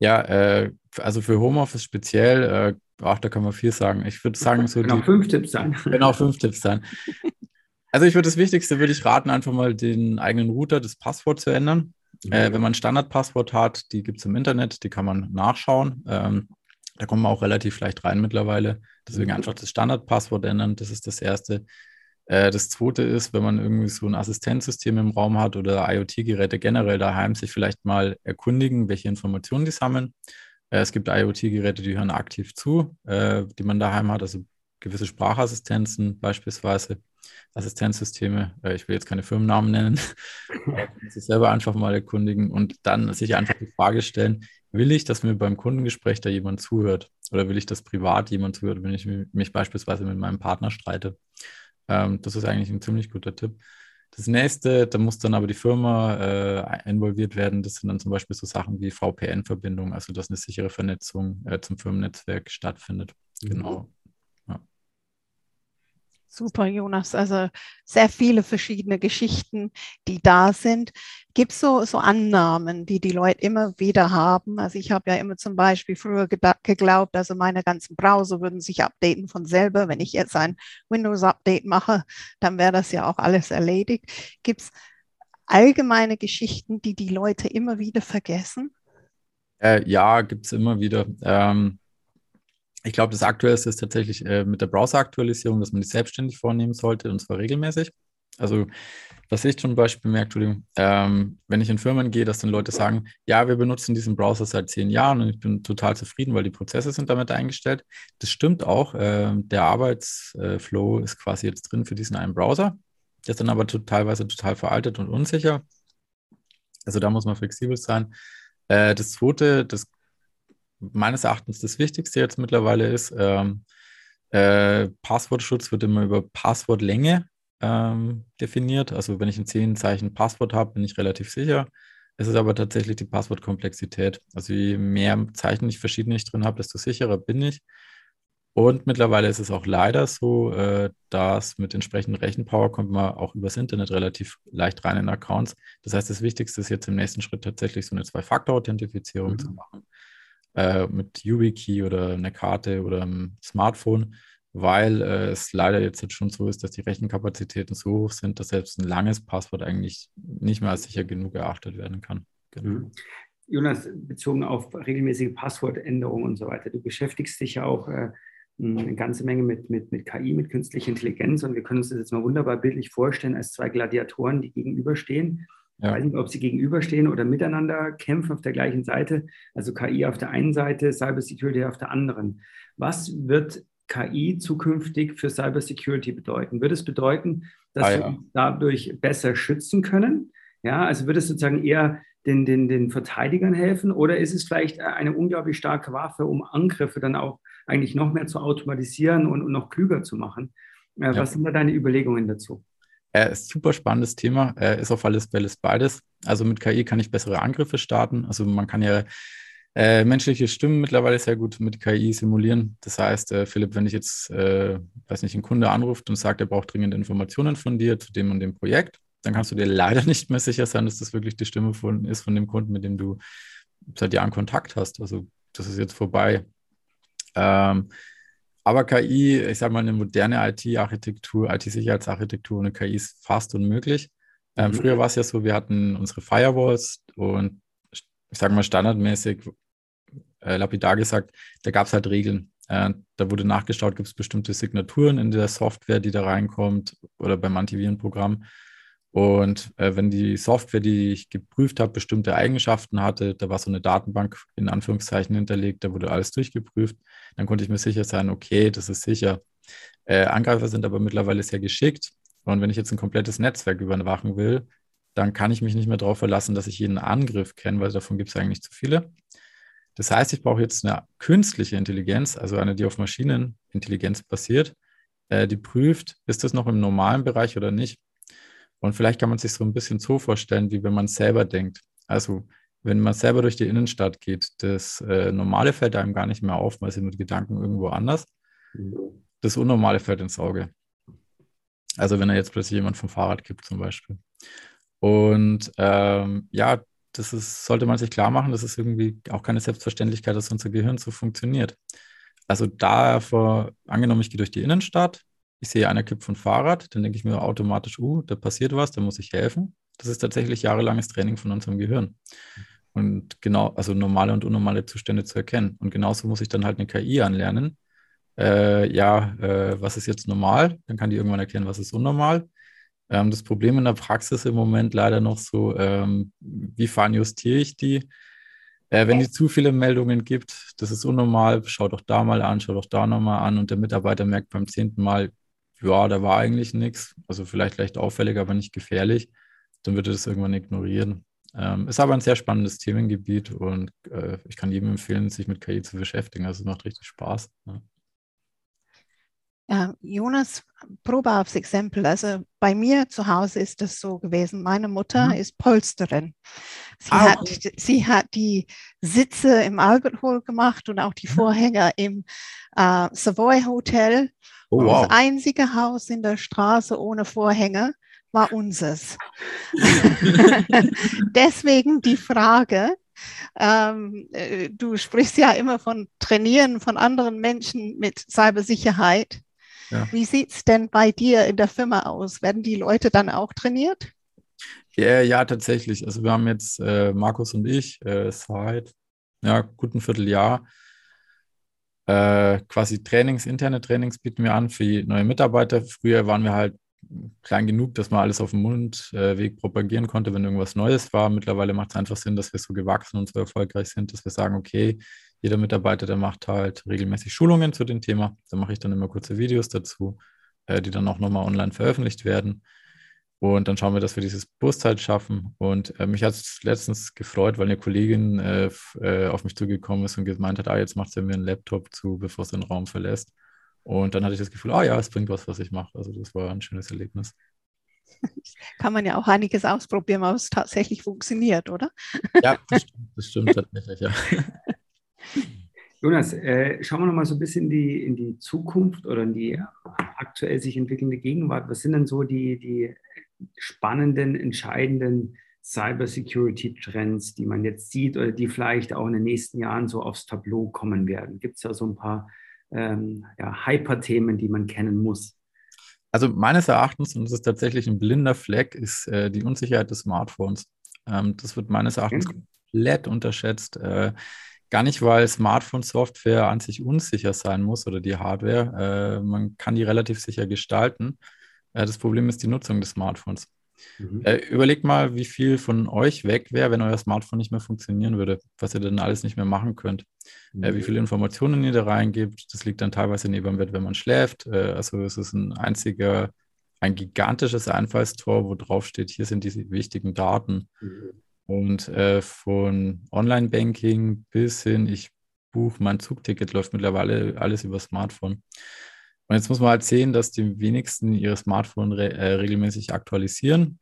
Ja, äh, also für Homeoffice speziell, äh, ach, da kann man viel sagen. Ich würde sagen, so. Genau, fünf Tipps sein. Genau, fünf Tipps sein. Also ich würde das Wichtigste, würde ich raten, einfach mal den eigenen Router, das Passwort zu ändern. Mhm. Wenn man ein Standardpasswort hat, die gibt es im Internet, die kann man nachschauen. Ähm, da kommen wir auch relativ leicht rein mittlerweile. Deswegen mhm. einfach das Standardpasswort ändern. Das ist das Erste. Äh, das Zweite ist, wenn man irgendwie so ein Assistenzsystem im Raum hat oder IoT-Geräte generell daheim, sich vielleicht mal erkundigen, welche Informationen die sammeln. Äh, es gibt IoT-Geräte, die hören aktiv zu, äh, die man daheim hat, also gewisse Sprachassistenzen beispielsweise. Assistenzsysteme, äh, ich will jetzt keine Firmennamen nennen, sich selber einfach mal erkundigen und dann sich einfach die Frage stellen, will ich, dass mir beim Kundengespräch da jemand zuhört? Oder will ich, dass privat jemand zuhört, wenn ich mich beispielsweise mit meinem Partner streite? Ähm, das ist eigentlich ein ziemlich guter Tipp. Das nächste, da muss dann aber die Firma äh, involviert werden. Das sind dann zum Beispiel so Sachen wie VPN-Verbindung, also dass eine sichere Vernetzung äh, zum Firmennetzwerk stattfindet. Mhm. Genau. Super, Jonas. Also sehr viele verschiedene Geschichten, die da sind. Gibt es so, so Annahmen, die die Leute immer wieder haben? Also ich habe ja immer zum Beispiel früher geglaubt, also meine ganzen Browser würden sich updaten von selber. Wenn ich jetzt ein Windows-Update mache, dann wäre das ja auch alles erledigt. Gibt es allgemeine Geschichten, die die Leute immer wieder vergessen? Äh, ja, gibt es immer wieder. Ähm ich glaube, das Aktuellste ist tatsächlich äh, mit der Browser-Aktualisierung, dass man die selbstständig vornehmen sollte und zwar regelmäßig. Also, was ich zum Beispiel merke, ähm, wenn ich in Firmen gehe, dass dann Leute sagen, ja, wir benutzen diesen Browser seit zehn Jahren und ich bin total zufrieden, weil die Prozesse sind damit eingestellt. Das stimmt auch. Äh, der Arbeitsflow ist quasi jetzt drin für diesen einen Browser. Der ist dann aber teilweise total veraltet und unsicher. Also da muss man flexibel sein. Äh, das zweite, das meines Erachtens das Wichtigste jetzt mittlerweile ist, ähm, Äh, Passwortschutz wird immer über Passwortlänge ähm, definiert. Also wenn ich ein 10 Zeichen Passwort habe, bin ich relativ sicher. Es ist aber tatsächlich die Passwortkomplexität. Also je mehr Zeichen ich verschiedene ich drin habe, desto sicherer bin ich. Und mittlerweile ist es auch leider so, äh, dass mit entsprechender Rechenpower kommt man auch übers Internet relativ leicht rein in Accounts. Das heißt, das Wichtigste ist jetzt im nächsten Schritt tatsächlich so eine Zwei-Faktor-Authentifizierung mhm. zu machen. Äh, mit YubiKey oder einer Karte oder einem Smartphone, weil äh, es leider jetzt schon so ist, dass die Rechenkapazitäten so hoch sind, dass selbst ein langes Passwort eigentlich nicht mehr als sicher genug erachtet werden kann. Genau. Mhm. Jonas, bezogen auf regelmäßige Passwortänderungen und so weiter, du beschäftigst dich ja auch äh, eine ganze Menge mit, mit, mit KI, mit künstlicher Intelligenz und wir können uns das jetzt mal wunderbar bildlich vorstellen als zwei Gladiatoren, die gegenüberstehen. Ja. Ich weiß nicht, ob sie gegenüberstehen oder miteinander kämpfen auf der gleichen Seite. Also KI auf der einen Seite, Cybersecurity auf der anderen. Was wird KI zukünftig für Cybersecurity bedeuten? Wird es bedeuten, dass ah, ja. wir uns dadurch besser schützen können? Ja, also wird es sozusagen eher den, den, den Verteidigern helfen oder ist es vielleicht eine unglaublich starke Waffe, um Angriffe dann auch eigentlich noch mehr zu automatisieren und, und noch klüger zu machen. Äh, ja. Was sind da deine Überlegungen dazu? Äh, ist super spannendes Thema, äh, ist auf alles Fälle beides. Also mit KI kann ich bessere Angriffe starten. Also man kann ja äh, menschliche Stimmen mittlerweile sehr gut mit KI simulieren. Das heißt, äh, Philipp, wenn ich jetzt, äh, weiß nicht, ein Kunde anruft und sagt, er braucht dringend Informationen von dir zu dem und dem Projekt, dann kannst du dir leider nicht mehr sicher sein, dass das wirklich die Stimme von, ist von dem Kunden, mit dem du seit Jahren Kontakt hast. Also das ist jetzt vorbei. Ähm, aber KI, ich sage mal, eine moderne IT-Architektur, IT-Sicherheitsarchitektur ohne KI ist fast unmöglich. Ähm, mhm. Früher war es ja so, wir hatten unsere Firewalls und ich sage mal standardmäßig, äh, lapidar gesagt, da gab es halt Regeln. Äh, da wurde nachgeschaut, gibt es bestimmte Signaturen in der Software, die da reinkommt oder beim Antivirenprogramm. Und äh, wenn die Software, die ich geprüft habe, bestimmte Eigenschaften hatte, da war so eine Datenbank in Anführungszeichen hinterlegt, da wurde alles durchgeprüft, dann konnte ich mir sicher sein, okay, das ist sicher. Äh, Angreifer sind aber mittlerweile sehr geschickt. Und wenn ich jetzt ein komplettes Netzwerk überwachen will, dann kann ich mich nicht mehr darauf verlassen, dass ich jeden Angriff kenne, weil davon gibt es eigentlich zu viele. Das heißt, ich brauche jetzt eine künstliche Intelligenz, also eine, die auf Maschinenintelligenz basiert, äh, die prüft, ist das noch im normalen Bereich oder nicht. Und vielleicht kann man sich so ein bisschen so vorstellen, wie wenn man selber denkt. Also wenn man selber durch die Innenstadt geht, das äh, Normale fällt einem gar nicht mehr auf, weil sie mit Gedanken irgendwo anders. Das Unnormale fällt ins Auge. Also wenn er jetzt plötzlich jemand vom Fahrrad kippt zum Beispiel. Und ähm, ja, das ist, sollte man sich klar machen, das ist irgendwie auch keine Selbstverständlichkeit, dass unser Gehirn so funktioniert. Also da vor, angenommen, ich gehe durch die Innenstadt, ich sehe einer kippt von Fahrrad, dann denke ich mir automatisch, uh, da passiert was, da muss ich helfen. Das ist tatsächlich jahrelanges Training von unserem Gehirn. Und genau, also normale und unnormale Zustände zu erkennen. Und genauso muss ich dann halt eine KI anlernen. Äh, ja, äh, was ist jetzt normal? Dann kann die irgendwann erkennen, was ist unnormal. Ähm, das Problem in der Praxis im Moment leider noch so, ähm, wie justiere ich die? Äh, wenn es zu viele Meldungen gibt, das ist unnormal, schau doch da mal an, schau doch da nochmal an und der Mitarbeiter merkt beim zehnten Mal, ja, da war eigentlich nichts, also vielleicht leicht auffällig, aber nicht gefährlich, dann wird er das irgendwann ignorieren. Ähm, ist aber ein sehr spannendes Themengebiet und äh, ich kann jedem empfehlen, sich mit KI zu beschäftigen. Also es macht richtig Spaß. Ja. Ja, Jonas, Probe aufs Exempel. Also bei mir zu Hause ist das so gewesen. Meine Mutter mhm. ist Polsterin. Sie, ah, hat, sie hat die Sitze im Albert Hall gemacht und auch die mhm. Vorhänger im äh, Savoy Hotel. Oh, wow. Das einzige Haus in der Straße ohne Vorhänge war unseres. Deswegen die Frage, ähm, äh, du sprichst ja immer von Trainieren von anderen Menschen mit Cybersicherheit. Ja. Wie sieht es denn bei dir in der Firma aus? Werden die Leute dann auch trainiert? Ja, ja tatsächlich. Also wir haben jetzt äh, Markus und ich äh, seit ja, guten Vierteljahr äh, quasi Trainings, interne Trainings bieten wir an für neue Mitarbeiter. Früher waren wir halt klein genug, dass man alles auf dem Mundweg propagieren konnte, wenn irgendwas Neues war. Mittlerweile macht es einfach Sinn, dass wir so gewachsen und so erfolgreich sind, dass wir sagen, okay, jeder Mitarbeiter, der macht halt regelmäßig Schulungen zu dem Thema. Da mache ich dann immer kurze Videos dazu, äh, die dann auch nochmal online veröffentlicht werden. Und dann schauen wir, dass wir dieses Bewusstsein schaffen. Und äh, mich hat es letztens gefreut, weil eine Kollegin äh, äh, auf mich zugekommen ist und gemeint hat, ah, jetzt macht sie mir einen Laptop zu, bevor sie den Raum verlässt. Und dann hatte ich das Gefühl, ah ja, es bringt was, was ich mache. Also das war ein schönes Erlebnis. Kann man ja auch einiges ausprobieren, ob es tatsächlich funktioniert, oder? Ja, das stimmt, das stimmt tatsächlich, ja. Jonas, äh, schauen wir noch mal so ein bisschen in die, in die Zukunft oder in die aktuell sich entwickelnde Gegenwart. Was sind denn so die, die spannenden, entscheidenden Cybersecurity-Trends, die man jetzt sieht oder die vielleicht auch in den nächsten Jahren so aufs Tableau kommen werden? Gibt es da so ein paar ähm, ja, Hyper-Themen, die man kennen muss? Also meines Erachtens, und das ist tatsächlich ein blinder Fleck, ist äh, die Unsicherheit des Smartphones. Ähm, das wird meines Erachtens okay. komplett unterschätzt. Äh, gar nicht, weil Smartphone-Software an sich unsicher sein muss oder die Hardware. Äh, man kann die relativ sicher gestalten. Das Problem ist die Nutzung des Smartphones. Mhm. Äh, überlegt mal, wie viel von euch weg wäre, wenn euer Smartphone nicht mehr funktionieren würde, was ihr dann alles nicht mehr machen könnt. Mhm. Äh, wie mhm. viele Informationen ihr da reingibt, das liegt dann teilweise neben dem Bett, wenn man schläft. Äh, also es ist ein einziger, ein gigantisches Einfallstor, wo drauf steht, hier sind diese wichtigen Daten. Mhm. Und von Online-Banking bis hin, ich buche mein Zugticket, läuft mittlerweile alles über Smartphone. Und jetzt muss man halt sehen, dass die wenigsten ihre Smartphone re äh, regelmäßig aktualisieren.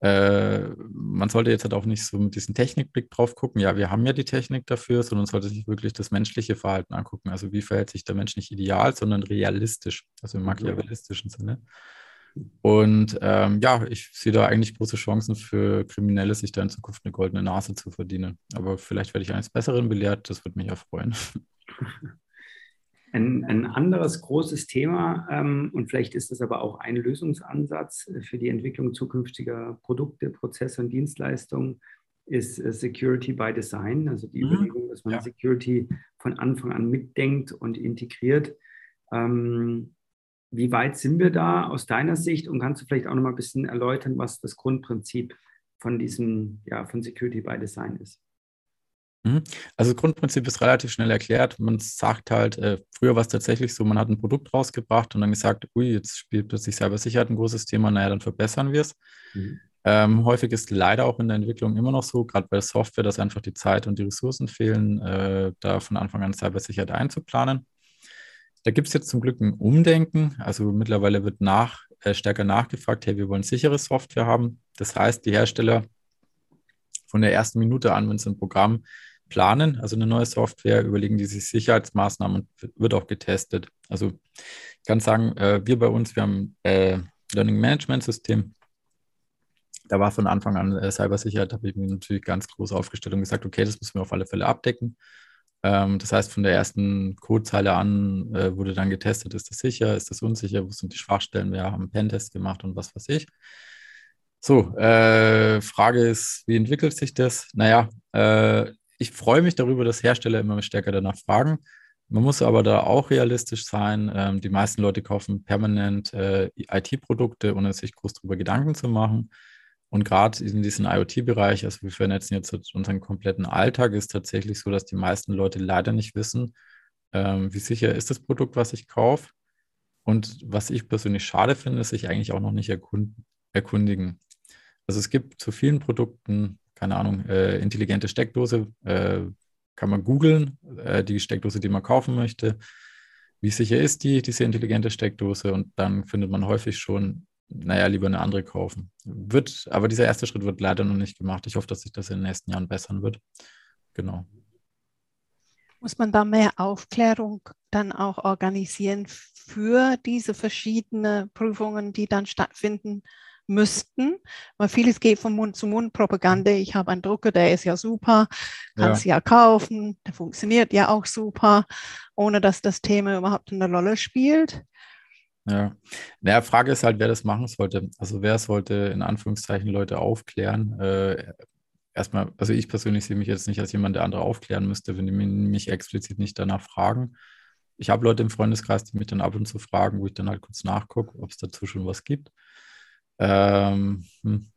Äh, man sollte jetzt halt auch nicht so mit diesem Technikblick drauf gucken, ja, wir haben ja die Technik dafür, sondern sollte sich wirklich das menschliche Verhalten angucken. Also wie verhält sich der Mensch nicht ideal, sondern realistisch, also im machiavellistischen Sinne. Und ähm, ja, ich sehe da eigentlich große Chancen für Kriminelle, sich da in Zukunft eine goldene Nase zu verdienen. Aber vielleicht werde ich eines Besseren belehrt, das würde mich ja freuen. Ein, ein anderes großes Thema, ähm, und vielleicht ist das aber auch ein Lösungsansatz für die Entwicklung zukünftiger Produkte, Prozesse und Dienstleistungen, ist äh, Security by Design, also die mhm. Überlegung, dass man ja. Security von Anfang an mitdenkt und integriert. Ähm, wie weit sind wir da aus deiner Sicht und kannst du vielleicht auch noch mal ein bisschen erläutern, was das Grundprinzip von diesem, ja, von Security by Design ist? Mhm. Also das Grundprinzip ist relativ schnell erklärt. Man sagt halt, äh, früher war es tatsächlich so, man hat ein Produkt rausgebracht und dann gesagt, ui, jetzt spielt plötzlich Cybersicherheit ein großes Thema, naja, dann verbessern wir es. Mhm. Ähm, häufig ist leider auch in der Entwicklung immer noch so, gerade bei der Software, dass einfach die Zeit und die Ressourcen fehlen, äh, da von Anfang an Cybersicherheit einzuplanen. Da gibt es jetzt zum Glück ein Umdenken. Also mittlerweile wird nach, äh, stärker nachgefragt, hey, wir wollen sichere Software haben. Das heißt, die Hersteller von der ersten Minute an, wenn sie ein Programm planen, also eine neue Software, überlegen die sich Sicherheitsmaßnahmen und wird auch getestet. Also ich kann sagen, äh, wir bei uns, wir haben äh, Learning Management System. Da war von Anfang an äh, Cybersicherheit, habe ich mir natürlich ganz groß aufgestellt und gesagt, okay, das müssen wir auf alle Fälle abdecken. Ähm, das heißt, von der ersten Codezeile an äh, wurde dann getestet, ist das sicher, ist das unsicher, wo sind die Schwachstellen, wir haben einen Pentest gemacht und was weiß ich. So, äh, Frage ist, wie entwickelt sich das? Naja, äh, ich freue mich darüber, dass Hersteller immer stärker danach fragen. Man muss aber da auch realistisch sein. Ähm, die meisten Leute kaufen permanent äh, IT-Produkte, ohne sich groß darüber Gedanken zu machen. Und gerade in diesem IoT-Bereich, also wir vernetzen jetzt unseren kompletten Alltag, ist tatsächlich so, dass die meisten Leute leider nicht wissen, ähm, wie sicher ist das Produkt, was ich kaufe. Und was ich persönlich schade finde, ist sich eigentlich auch noch nicht erkund erkundigen. Also es gibt zu vielen Produkten, keine Ahnung, äh, intelligente Steckdose, äh, kann man googeln, äh, die Steckdose, die man kaufen möchte. Wie sicher ist die, diese intelligente Steckdose? Und dann findet man häufig schon, naja, lieber eine andere kaufen. Wird, aber dieser erste Schritt wird leider noch nicht gemacht. Ich hoffe, dass sich das in den nächsten Jahren bessern wird. Genau. Muss man da mehr Aufklärung dann auch organisieren für diese verschiedenen Prüfungen, die dann stattfinden? Müssten, weil vieles geht von Mund zu Mund Propaganda. Ich habe einen Drucker, der ist ja super, kannst ja. ja kaufen, der funktioniert ja auch super, ohne dass das Thema überhaupt eine Rolle spielt. Ja, naja, Frage ist halt, wer das machen sollte. Also wer sollte in Anführungszeichen Leute aufklären? Äh, erstmal, also ich persönlich sehe mich jetzt nicht als jemand, der andere aufklären müsste, wenn die mich explizit nicht danach fragen. Ich habe Leute im Freundeskreis, die mich dann ab und zu fragen, wo ich dann halt kurz nachgucke, ob es dazu schon was gibt. Ähm, hm,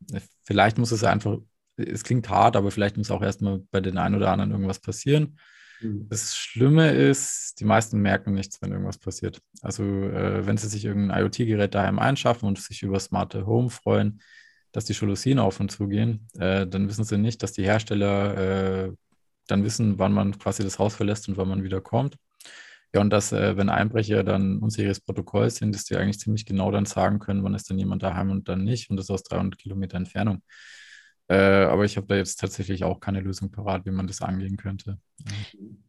vielleicht muss es einfach, es klingt hart, aber vielleicht muss auch erstmal bei den einen oder anderen irgendwas passieren. Mhm. Das Schlimme ist, die meisten merken nichts, wenn irgendwas passiert. Also äh, wenn sie sich irgendein IoT-Gerät daheim einschaffen und sich über smarte Home freuen, dass die Jalousien auf und zu gehen, äh, dann wissen sie nicht, dass die Hersteller äh, dann wissen, wann man quasi das Haus verlässt und wann man wieder kommt. Ja, und dass, äh, wenn Einbrecher dann unsicheres Protokoll sind, dass die eigentlich ziemlich genau dann sagen können, wann ist dann jemand daheim und dann nicht und das aus 300 Kilometer Entfernung. Äh, aber ich habe da jetzt tatsächlich auch keine Lösung parat, wie man das angehen könnte.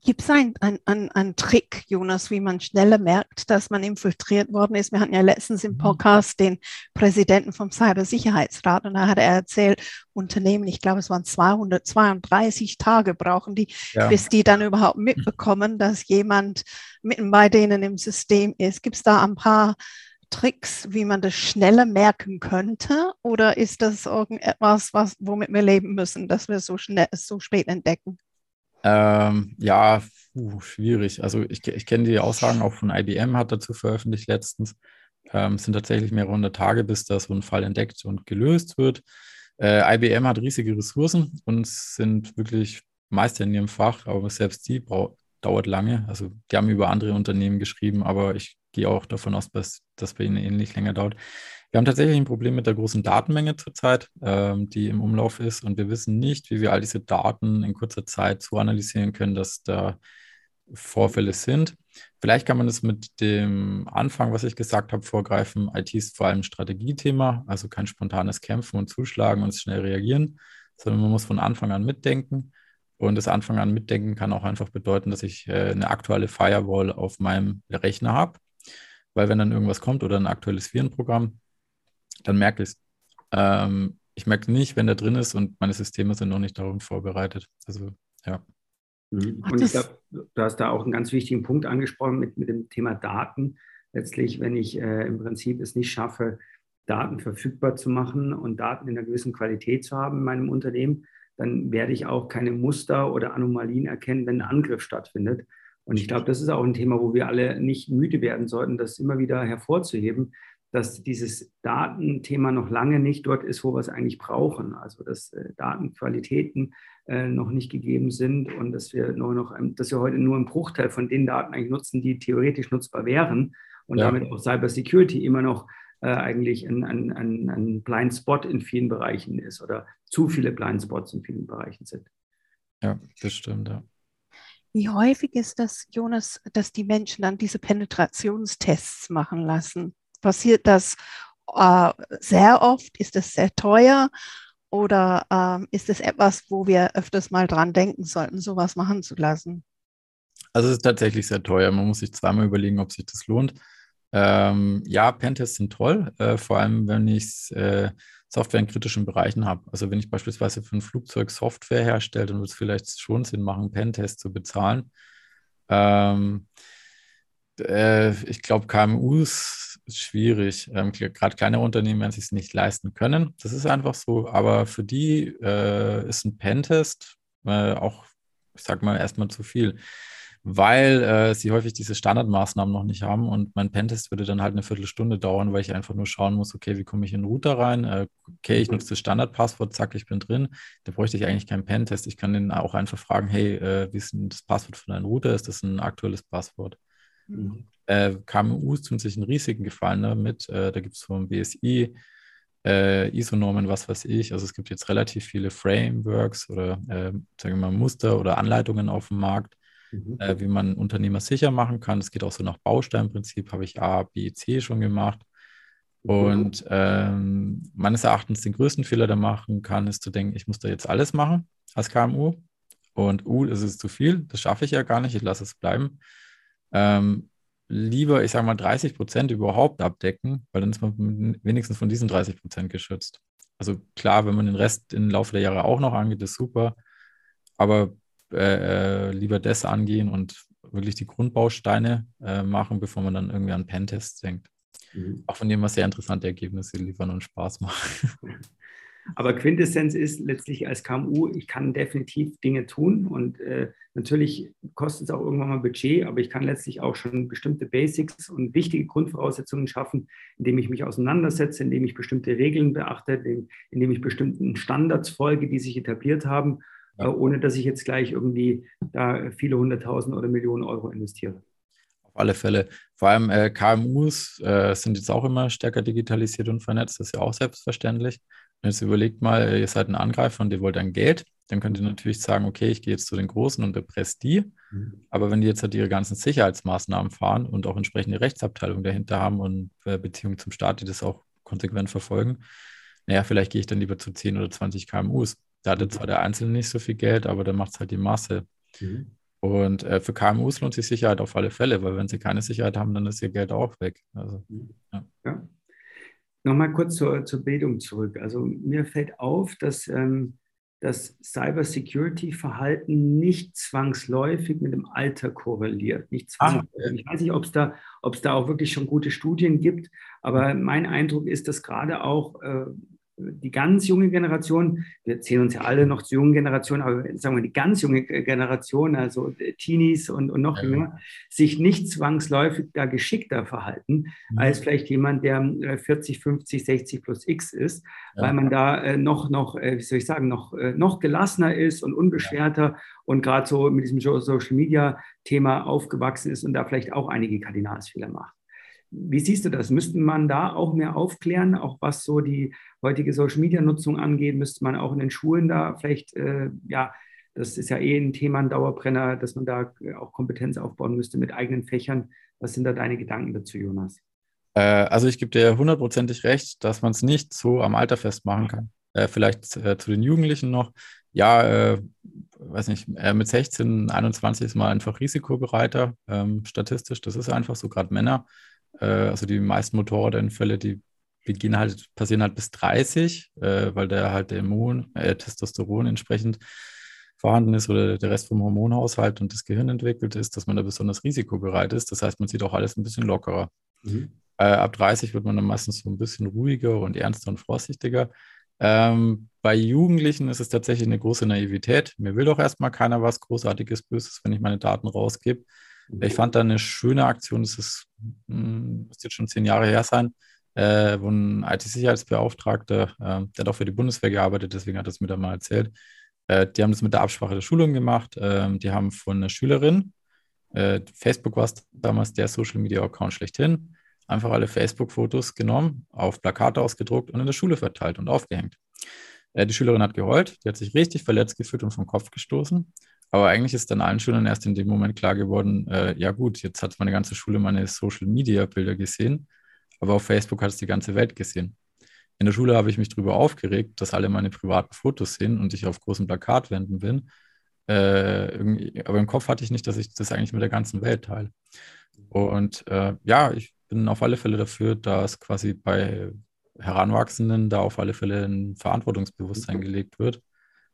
Gibt es einen ein, ein Trick, Jonas, wie man schneller merkt, dass man infiltriert worden ist? Wir hatten ja letztens im mhm. Podcast den Präsidenten vom Cybersicherheitsrat und da hat er erzählt, Unternehmen, ich glaube, es waren 232 Tage brauchen die, ja. bis die dann überhaupt mitbekommen, dass jemand mitten bei denen im System ist. Gibt es da ein paar Tricks, wie man das schneller merken könnte? Oder ist das irgendetwas, was, womit wir leben müssen, dass wir so schnell, so spät entdecken? Ähm, ja, puh, schwierig. Also ich, ich kenne die Aussagen auch von IBM, hat dazu veröffentlicht letztens. Ähm, es sind tatsächlich mehrere hundert Tage, bis da so ein Fall entdeckt und gelöst wird. Äh, IBM hat riesige Ressourcen und sind wirklich Meister in ihrem Fach, aber selbst die dauert lange. Also die haben über andere Unternehmen geschrieben, aber ich gehe auch davon aus, dass das bei Ihnen ähnlich länger dauert. Wir haben tatsächlich ein Problem mit der großen Datenmenge zurzeit, ähm, die im Umlauf ist. Und wir wissen nicht, wie wir all diese Daten in kurzer Zeit so analysieren können, dass da Vorfälle sind. Vielleicht kann man das mit dem Anfang, was ich gesagt habe, vorgreifen. IT ist vor allem Strategiethema, also kein spontanes Kämpfen und Zuschlagen und schnell reagieren, sondern man muss von Anfang an mitdenken. Und das Anfang an mitdenken kann auch einfach bedeuten, dass ich äh, eine aktuelle Firewall auf meinem Rechner habe weil wenn dann irgendwas kommt oder ein aktuelles Virenprogramm, dann merke ich es. Ähm, ich merke nicht, wenn der drin ist und meine Systeme sind noch nicht darauf vorbereitet. Also ja. Mhm. Und ich glaube, du hast da auch einen ganz wichtigen Punkt angesprochen mit, mit dem Thema Daten. Letztlich, wenn ich äh, im Prinzip es nicht schaffe, Daten verfügbar zu machen und Daten in einer gewissen Qualität zu haben in meinem Unternehmen, dann werde ich auch keine Muster oder Anomalien erkennen, wenn ein Angriff stattfindet. Und ich glaube, das ist auch ein Thema, wo wir alle nicht müde werden sollten, das immer wieder hervorzuheben, dass dieses Datenthema noch lange nicht dort ist, wo wir es eigentlich brauchen. Also dass äh, Datenqualitäten äh, noch nicht gegeben sind und dass wir nur noch, dass wir heute nur einen Bruchteil von den Daten eigentlich nutzen, die theoretisch nutzbar wären und ja. damit auch Cybersecurity immer noch äh, eigentlich ein, ein, ein, ein Blind Spot in vielen Bereichen ist oder zu viele Blind Spots in vielen Bereichen sind. Ja, das stimmt, ja. Wie häufig ist das, Jonas, dass die Menschen dann diese Penetrationstests machen lassen? Passiert das äh, sehr oft? Ist das sehr teuer? Oder ähm, ist es etwas, wo wir öfters mal dran denken sollten, sowas machen zu lassen? Also es ist tatsächlich sehr teuer. Man muss sich zweimal überlegen, ob sich das lohnt. Ähm, ja, Pentests sind toll, äh, vor allem wenn ich äh, Software in kritischen Bereichen habe. Also wenn ich beispielsweise für ein Flugzeug Software herstelle, dann wird es vielleicht schon Sinn machen, Pentest zu bezahlen. Ähm, äh, ich glaube, KMUs ist schwierig. Ähm, Gerade kleine Unternehmen werden es sich nicht leisten können. Das ist einfach so. Aber für die äh, ist ein Pentest äh, auch, ich sag mal, erstmal zu viel weil äh, sie häufig diese Standardmaßnahmen noch nicht haben und mein Pentest würde dann halt eine Viertelstunde dauern, weil ich einfach nur schauen muss, okay, wie komme ich in den Router rein? Äh, okay, ich nutze das Standardpasswort, zack, ich bin drin. Da bräuchte ich eigentlich keinen Pentest. Ich kann den auch einfach fragen, hey, äh, wie ist denn das Passwort von deinem Router? Ist das ein aktuelles Passwort? Mhm. Äh, KMUs tun sich einen riesigen Gefallen damit. Äh, da gibt es vom BSI äh, ISO-Normen, was weiß ich. Also es gibt jetzt relativ viele Frameworks oder äh, sagen wir mal Muster oder Anleitungen auf dem Markt, mhm. äh, wie man Unternehmer sicher machen kann. Es geht auch so nach Bausteinprinzip, habe ich A, B, C schon gemacht. Mhm. Und ähm, meines Erachtens den größten Fehler, der machen kann, ist zu denken, ich muss da jetzt alles machen als KMU. Und U, uh, das ist zu viel, das schaffe ich ja gar nicht, ich lasse es bleiben. Ähm, lieber, ich sage mal, 30 Prozent überhaupt abdecken, weil dann ist man wenigstens von diesen 30 Prozent geschützt. Also klar, wenn man den Rest im Laufe der Jahre auch noch angeht, ist super. Aber äh, äh, lieber das angehen und wirklich die Grundbausteine äh, machen, bevor man dann irgendwie an Pentests denkt. Mhm. Auch von dem, was sehr interessante Ergebnisse liefern und Spaß machen. Aber Quintessenz ist letztlich als KMU, ich kann definitiv Dinge tun und äh, natürlich kostet es auch irgendwann mal Budget, aber ich kann letztlich auch schon bestimmte Basics und wichtige Grundvoraussetzungen schaffen, indem ich mich auseinandersetze, indem ich bestimmte Regeln beachte, indem, indem ich bestimmten Standards folge, die sich etabliert haben. Äh, ohne dass ich jetzt gleich irgendwie da viele hunderttausend oder Millionen Euro investiere. Auf alle Fälle. Vor allem äh, KMUs äh, sind jetzt auch immer stärker digitalisiert und vernetzt, das ist ja auch selbstverständlich. Und jetzt überlegt mal, ihr seid ein Angreifer und ihr wollt ein Geld, dann könnt ihr natürlich sagen, okay, ich gehe jetzt zu den Großen und erpresse die. Mhm. Aber wenn die jetzt halt ihre ganzen Sicherheitsmaßnahmen fahren und auch entsprechende Rechtsabteilungen dahinter haben und äh, Beziehungen zum Staat, die das auch konsequent verfolgen, naja, vielleicht gehe ich dann lieber zu 10 oder 20 KMUs. Da hat zwar der Einzelne nicht so viel Geld, aber dann macht es halt die Masse. Mhm. Und äh, für KMUs lohnt sich Sicherheit auf alle Fälle, weil wenn sie keine Sicherheit haben, dann ist ihr Geld auch weg. Also, mhm. ja. ja. Nochmal kurz zur, zur Bildung zurück. Also mir fällt auf, dass ähm, das Cybersecurity-Verhalten nicht zwangsläufig mit dem Alter korreliert. Nicht ah, zwangsläufig. Ich weiß nicht, ob es da, da auch wirklich schon gute Studien gibt, aber mein Eindruck ist, dass gerade auch äh, die ganz junge Generation, wir zählen uns ja alle noch zur jungen Generation, aber sagen wir die ganz junge Generation, also Teenies und, und noch ja. jünger, sich nicht zwangsläufig da geschickter verhalten, mhm. als vielleicht jemand, der 40, 50, 60 plus X ist, ja. weil man da äh, noch, noch, äh, wie soll ich sagen, noch, äh, noch gelassener ist und unbeschwerter ja. und gerade so mit diesem Social Media Thema aufgewachsen ist und da vielleicht auch einige Kardinalsfehler macht. Wie siehst du das? Müsste man da auch mehr aufklären, auch was so die heutige Social-Media-Nutzung angeht? Müsste man auch in den Schulen da vielleicht, äh, ja, das ist ja eh ein Thema, ein Dauerbrenner, dass man da auch Kompetenz aufbauen müsste mit eigenen Fächern. Was sind da deine Gedanken dazu, Jonas? Äh, also ich gebe dir hundertprozentig recht, dass man es nicht so am Alter festmachen kann. Äh, vielleicht äh, zu den Jugendlichen noch. Ja, äh, weiß nicht, äh, mit 16, 21 ist man einfach risikobereiter, ähm, statistisch. Das ist einfach so, gerade Männer. Äh, also die meisten Motorradunfälle, die beginnen halt, passieren halt bis 30, äh, weil der halt der Immun, äh, Testosteron entsprechend vorhanden ist oder der Rest vom Hormonhaushalt und das Gehirn entwickelt ist, dass man da besonders risikobereit ist. Das heißt, man sieht auch alles ein bisschen lockerer. Mhm. Äh, ab 30 wird man dann meistens so ein bisschen ruhiger und ernster und vorsichtiger. Ähm, bei Jugendlichen ist es tatsächlich eine große Naivität. Mir will doch erstmal keiner was Großartiges, Böses, wenn ich meine Daten rausgebe. Ich fand da eine schöne Aktion, das ist, hm, muss jetzt schon zehn Jahre her sein, äh, wo ein IT-Sicherheitsbeauftragter, äh, der hat auch für die Bundeswehr gearbeitet, deswegen hat er es mir da mal erzählt, äh, die haben das mit der Absprache der Schulung gemacht. Ähm, die haben von einer Schülerin, äh, Facebook war es damals der Social-Media-Account schlechthin, einfach alle Facebook-Fotos genommen, auf Plakate ausgedruckt und in der Schule verteilt und aufgehängt. Äh, die Schülerin hat geheult, die hat sich richtig verletzt gefühlt und vom Kopf gestoßen. Aber eigentlich ist dann allen Schülern erst in dem Moment klar geworden, äh, ja gut, jetzt hat meine ganze Schule meine Social-Media-Bilder gesehen, aber auf Facebook hat es die ganze Welt gesehen. In der Schule habe ich mich darüber aufgeregt, dass alle meine privaten Fotos sehen und ich auf großen Plakatwänden bin. Äh, aber im Kopf hatte ich nicht, dass ich das eigentlich mit der ganzen Welt teile. Und äh, ja, ich bin auf alle Fälle dafür, dass quasi bei Heranwachsenden da auf alle Fälle ein Verantwortungsbewusstsein gelegt wird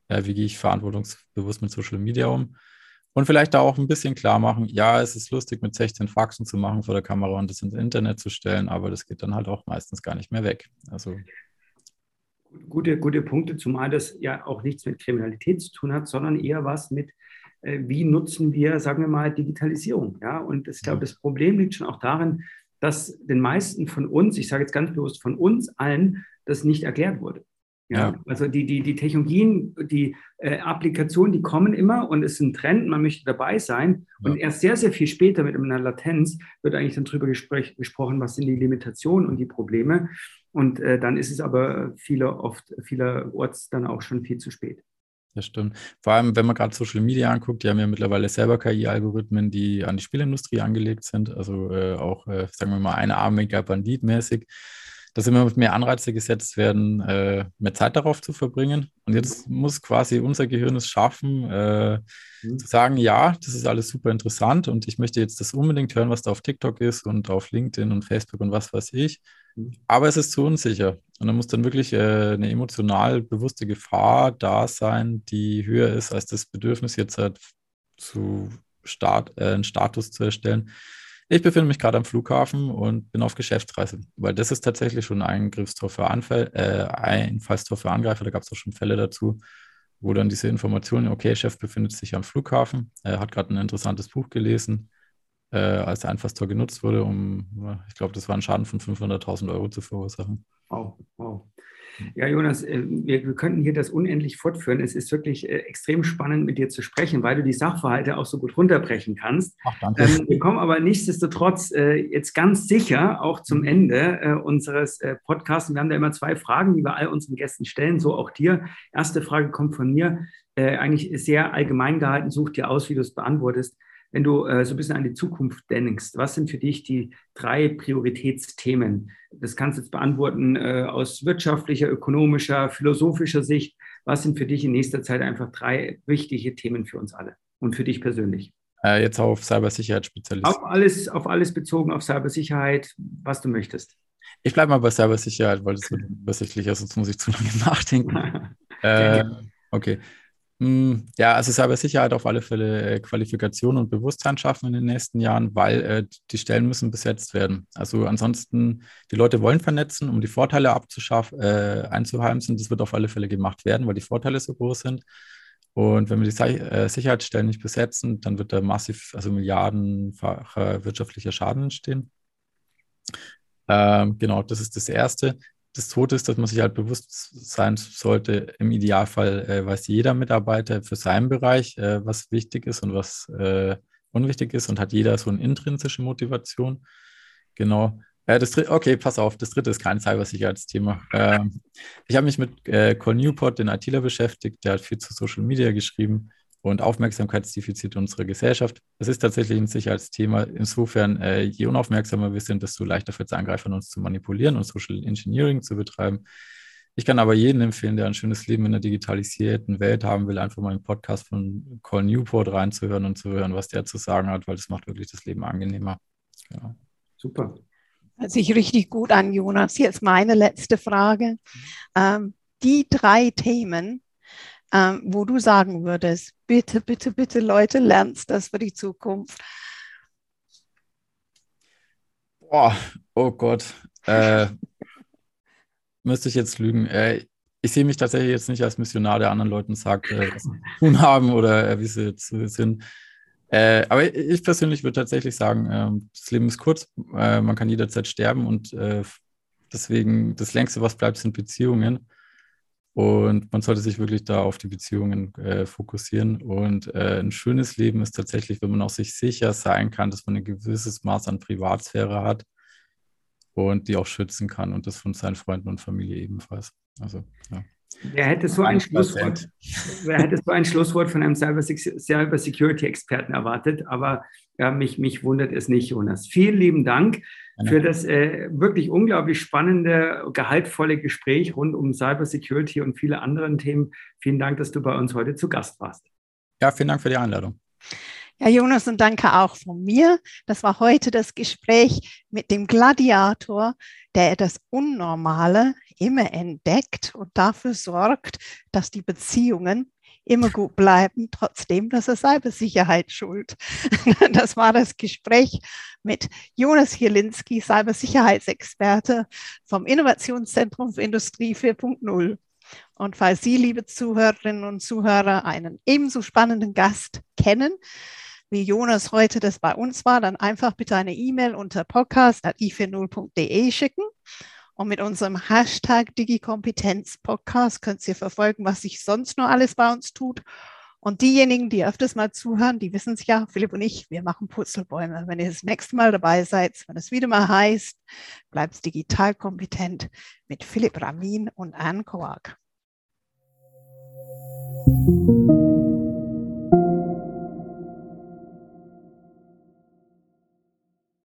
äh, wie gehe ich verantwortungsbewusst mit Social Media um. Und vielleicht da auch ein bisschen klar machen, ja, es ist lustig, mit 16 Faxen zu machen vor der Kamera und das ins Internet zu stellen, aber das geht dann halt auch meistens gar nicht mehr weg. Also gute, gute Punkte, zumal das ja auch nichts mit Kriminalität zu tun hat, sondern eher was mit, äh, wie nutzen wir, sagen wir mal, Digitalisierung. Ja? Und ich glaube, das Problem liegt schon auch darin, dass den meisten von uns, ich sage jetzt ganz bewusst von uns allen, das nicht erklärt wurde. Ja, ja, also die, die, die Technologien, die äh, Applikationen, die kommen immer und es ist ein Trend, man möchte dabei sein. Ja. Und erst sehr, sehr viel später mit einer Latenz wird eigentlich dann darüber gesprochen, was sind die Limitationen und die Probleme. Und äh, dann ist es aber viele, oft, vielerorts dann auch schon viel zu spät. Das stimmt. Vor allem, wenn man gerade Social Media anguckt, die haben ja mittlerweile selber KI-Algorithmen, die an die Spielindustrie angelegt sind. Also äh, auch, äh, sagen wir mal, einarmiger Bandit mäßig dass immer mehr Anreize gesetzt werden, äh, mehr Zeit darauf zu verbringen. Und jetzt muss quasi unser Gehirn es schaffen, äh, mhm. zu sagen, ja, das ist alles super interessant und ich möchte jetzt das unbedingt hören, was da auf TikTok ist und auf LinkedIn und Facebook und was weiß ich. Mhm. Aber es ist zu unsicher. Und da muss dann wirklich äh, eine emotional bewusste Gefahr da sein, die höher ist als das Bedürfnis, jetzt halt zu Start, äh, einen Status zu erstellen ich befinde mich gerade am Flughafen und bin auf Geschäftsreise, weil das ist tatsächlich schon ein Eingriffstor für Anfall, äh, Einfallstor für Angreifer. Da gab es auch schon Fälle dazu, wo dann diese Informationen, okay, Chef befindet sich am Flughafen, er hat gerade ein interessantes Buch gelesen, äh, als Einfallstor genutzt wurde, um, ich glaube, das war ein Schaden von 500.000 Euro zu verursachen. Wow, wow. Ja, Jonas, äh, wir, wir könnten hier das unendlich fortführen. Es ist wirklich äh, extrem spannend, mit dir zu sprechen, weil du die Sachverhalte auch so gut runterbrechen kannst. Ach, danke. Ähm, wir kommen aber nichtsdestotrotz äh, jetzt ganz sicher auch zum Ende äh, unseres äh, Podcasts. Wir haben da immer zwei Fragen, die wir all unseren Gästen stellen, so auch dir. Erste Frage kommt von mir, äh, eigentlich sehr allgemein gehalten, such dir aus, wie du es beantwortest wenn du äh, so ein bisschen an die Zukunft denkst, was sind für dich die drei Prioritätsthemen? Das kannst du jetzt beantworten äh, aus wirtschaftlicher, ökonomischer, philosophischer Sicht. Was sind für dich in nächster Zeit einfach drei wichtige Themen für uns alle und für dich persönlich? Äh, jetzt auf Cybersicherheitsspezialist. Auf alles, auf alles bezogen, auf Cybersicherheit, was du möchtest. Ich bleibe mal bei Cybersicherheit, weil das wird übersichtlicher, sonst muss ich zu lange nachdenken. äh, okay. Hm, ja, also Cybersicherheit auf alle Fälle äh, Qualifikation und Bewusstsein schaffen in den nächsten Jahren, weil äh, die Stellen müssen besetzt werden. Also ansonsten, die Leute wollen vernetzen, um die Vorteile abzuschaffen, äh, einzuheimsen. Das wird auf alle Fälle gemacht werden, weil die Vorteile so groß sind. Und wenn wir die äh, Sicherheitsstellen nicht besetzen, dann wird da massiv, also milliardenfacher wirtschaftlicher Schaden entstehen. Ähm, genau, das ist das Erste das Zweite ist, dass man sich halt bewusst sein sollte, im Idealfall äh, weiß jeder Mitarbeiter für seinen Bereich, äh, was wichtig ist und was äh, unwichtig ist und hat jeder so eine intrinsische Motivation. Genau. Äh, das dritte, okay, pass auf, das dritte ist kein Cybersicherheitsthema. Ähm, ich habe mich mit äh, Cole Newport, den ITler, beschäftigt, der hat viel zu Social Media geschrieben und Aufmerksamkeitsdefizit unserer Gesellschaft. Das ist tatsächlich ein Sicherheitsthema. Insofern, äh, je unaufmerksamer wir sind, desto leichter wird es Angreifern, uns zu manipulieren und Social Engineering zu betreiben. Ich kann aber jedem empfehlen, der ein schönes Leben in einer digitalisierten Welt haben will, einfach mal einen Podcast von Cole Newport reinzuhören und zu hören, was der zu sagen hat, weil das macht wirklich das Leben angenehmer. Genau. Super. Hört sich richtig gut an, Jonas. Jetzt meine letzte Frage. Ähm, die drei Themen, ähm, wo du sagen würdest, bitte, bitte, bitte Leute, lernst das für die Zukunft? Boah, oh Gott. Äh, müsste ich jetzt lügen. Äh, ich sehe mich tatsächlich jetzt nicht als Missionar, der anderen Leuten sagt, äh, was sie tun haben oder äh, wie sie jetzt sind. Äh, aber ich persönlich würde tatsächlich sagen, ähm, das Leben ist kurz, äh, man kann jederzeit sterben und deswegen das längste, was bleibt, sind Beziehungen. Und man sollte sich wirklich da auf die Beziehungen äh, fokussieren. Und äh, ein schönes Leben ist tatsächlich, wenn man auch sich sicher sein kann, dass man ein gewisses Maß an Privatsphäre hat und die auch schützen kann und das von seinen Freunden und Familie ebenfalls. Also, ja. Wer hätte so ein Schlusswort, wer hätte so ein Schlusswort von einem Cyber-Security-Experten erwartet? Aber ja, mich, mich wundert es nicht, Jonas. Vielen lieben Dank für das äh, wirklich unglaublich spannende, gehaltvolle Gespräch rund um Cybersecurity und viele andere Themen. Vielen Dank, dass du bei uns heute zu Gast warst. Ja, vielen Dank für die Einladung. Ja, Jonas, und danke auch von mir. Das war heute das Gespräch mit dem Gladiator, der das Unnormale immer entdeckt und dafür sorgt, dass die Beziehungen immer gut bleiben, trotzdem, dass er Cybersicherheit schuld. Das war das Gespräch mit Jonas Hielinski, Cybersicherheitsexperte vom Innovationszentrum für Industrie 4.0. Und falls Sie, liebe Zuhörerinnen und Zuhörer, einen ebenso spannenden Gast kennen, wie Jonas heute das bei uns war, dann einfach bitte eine E-Mail unter podcast.i40.de schicken und mit unserem Hashtag Digikompetenz Podcast könnt ihr verfolgen, was sich sonst noch alles bei uns tut. Und diejenigen, die öfters mal zuhören, die wissen es ja, Philipp und ich, wir machen Purzelbäume. Wenn ihr das nächste Mal dabei seid, wenn es wieder mal heißt, bleibt digital kompetent mit Philipp Ramin und Anne Koak.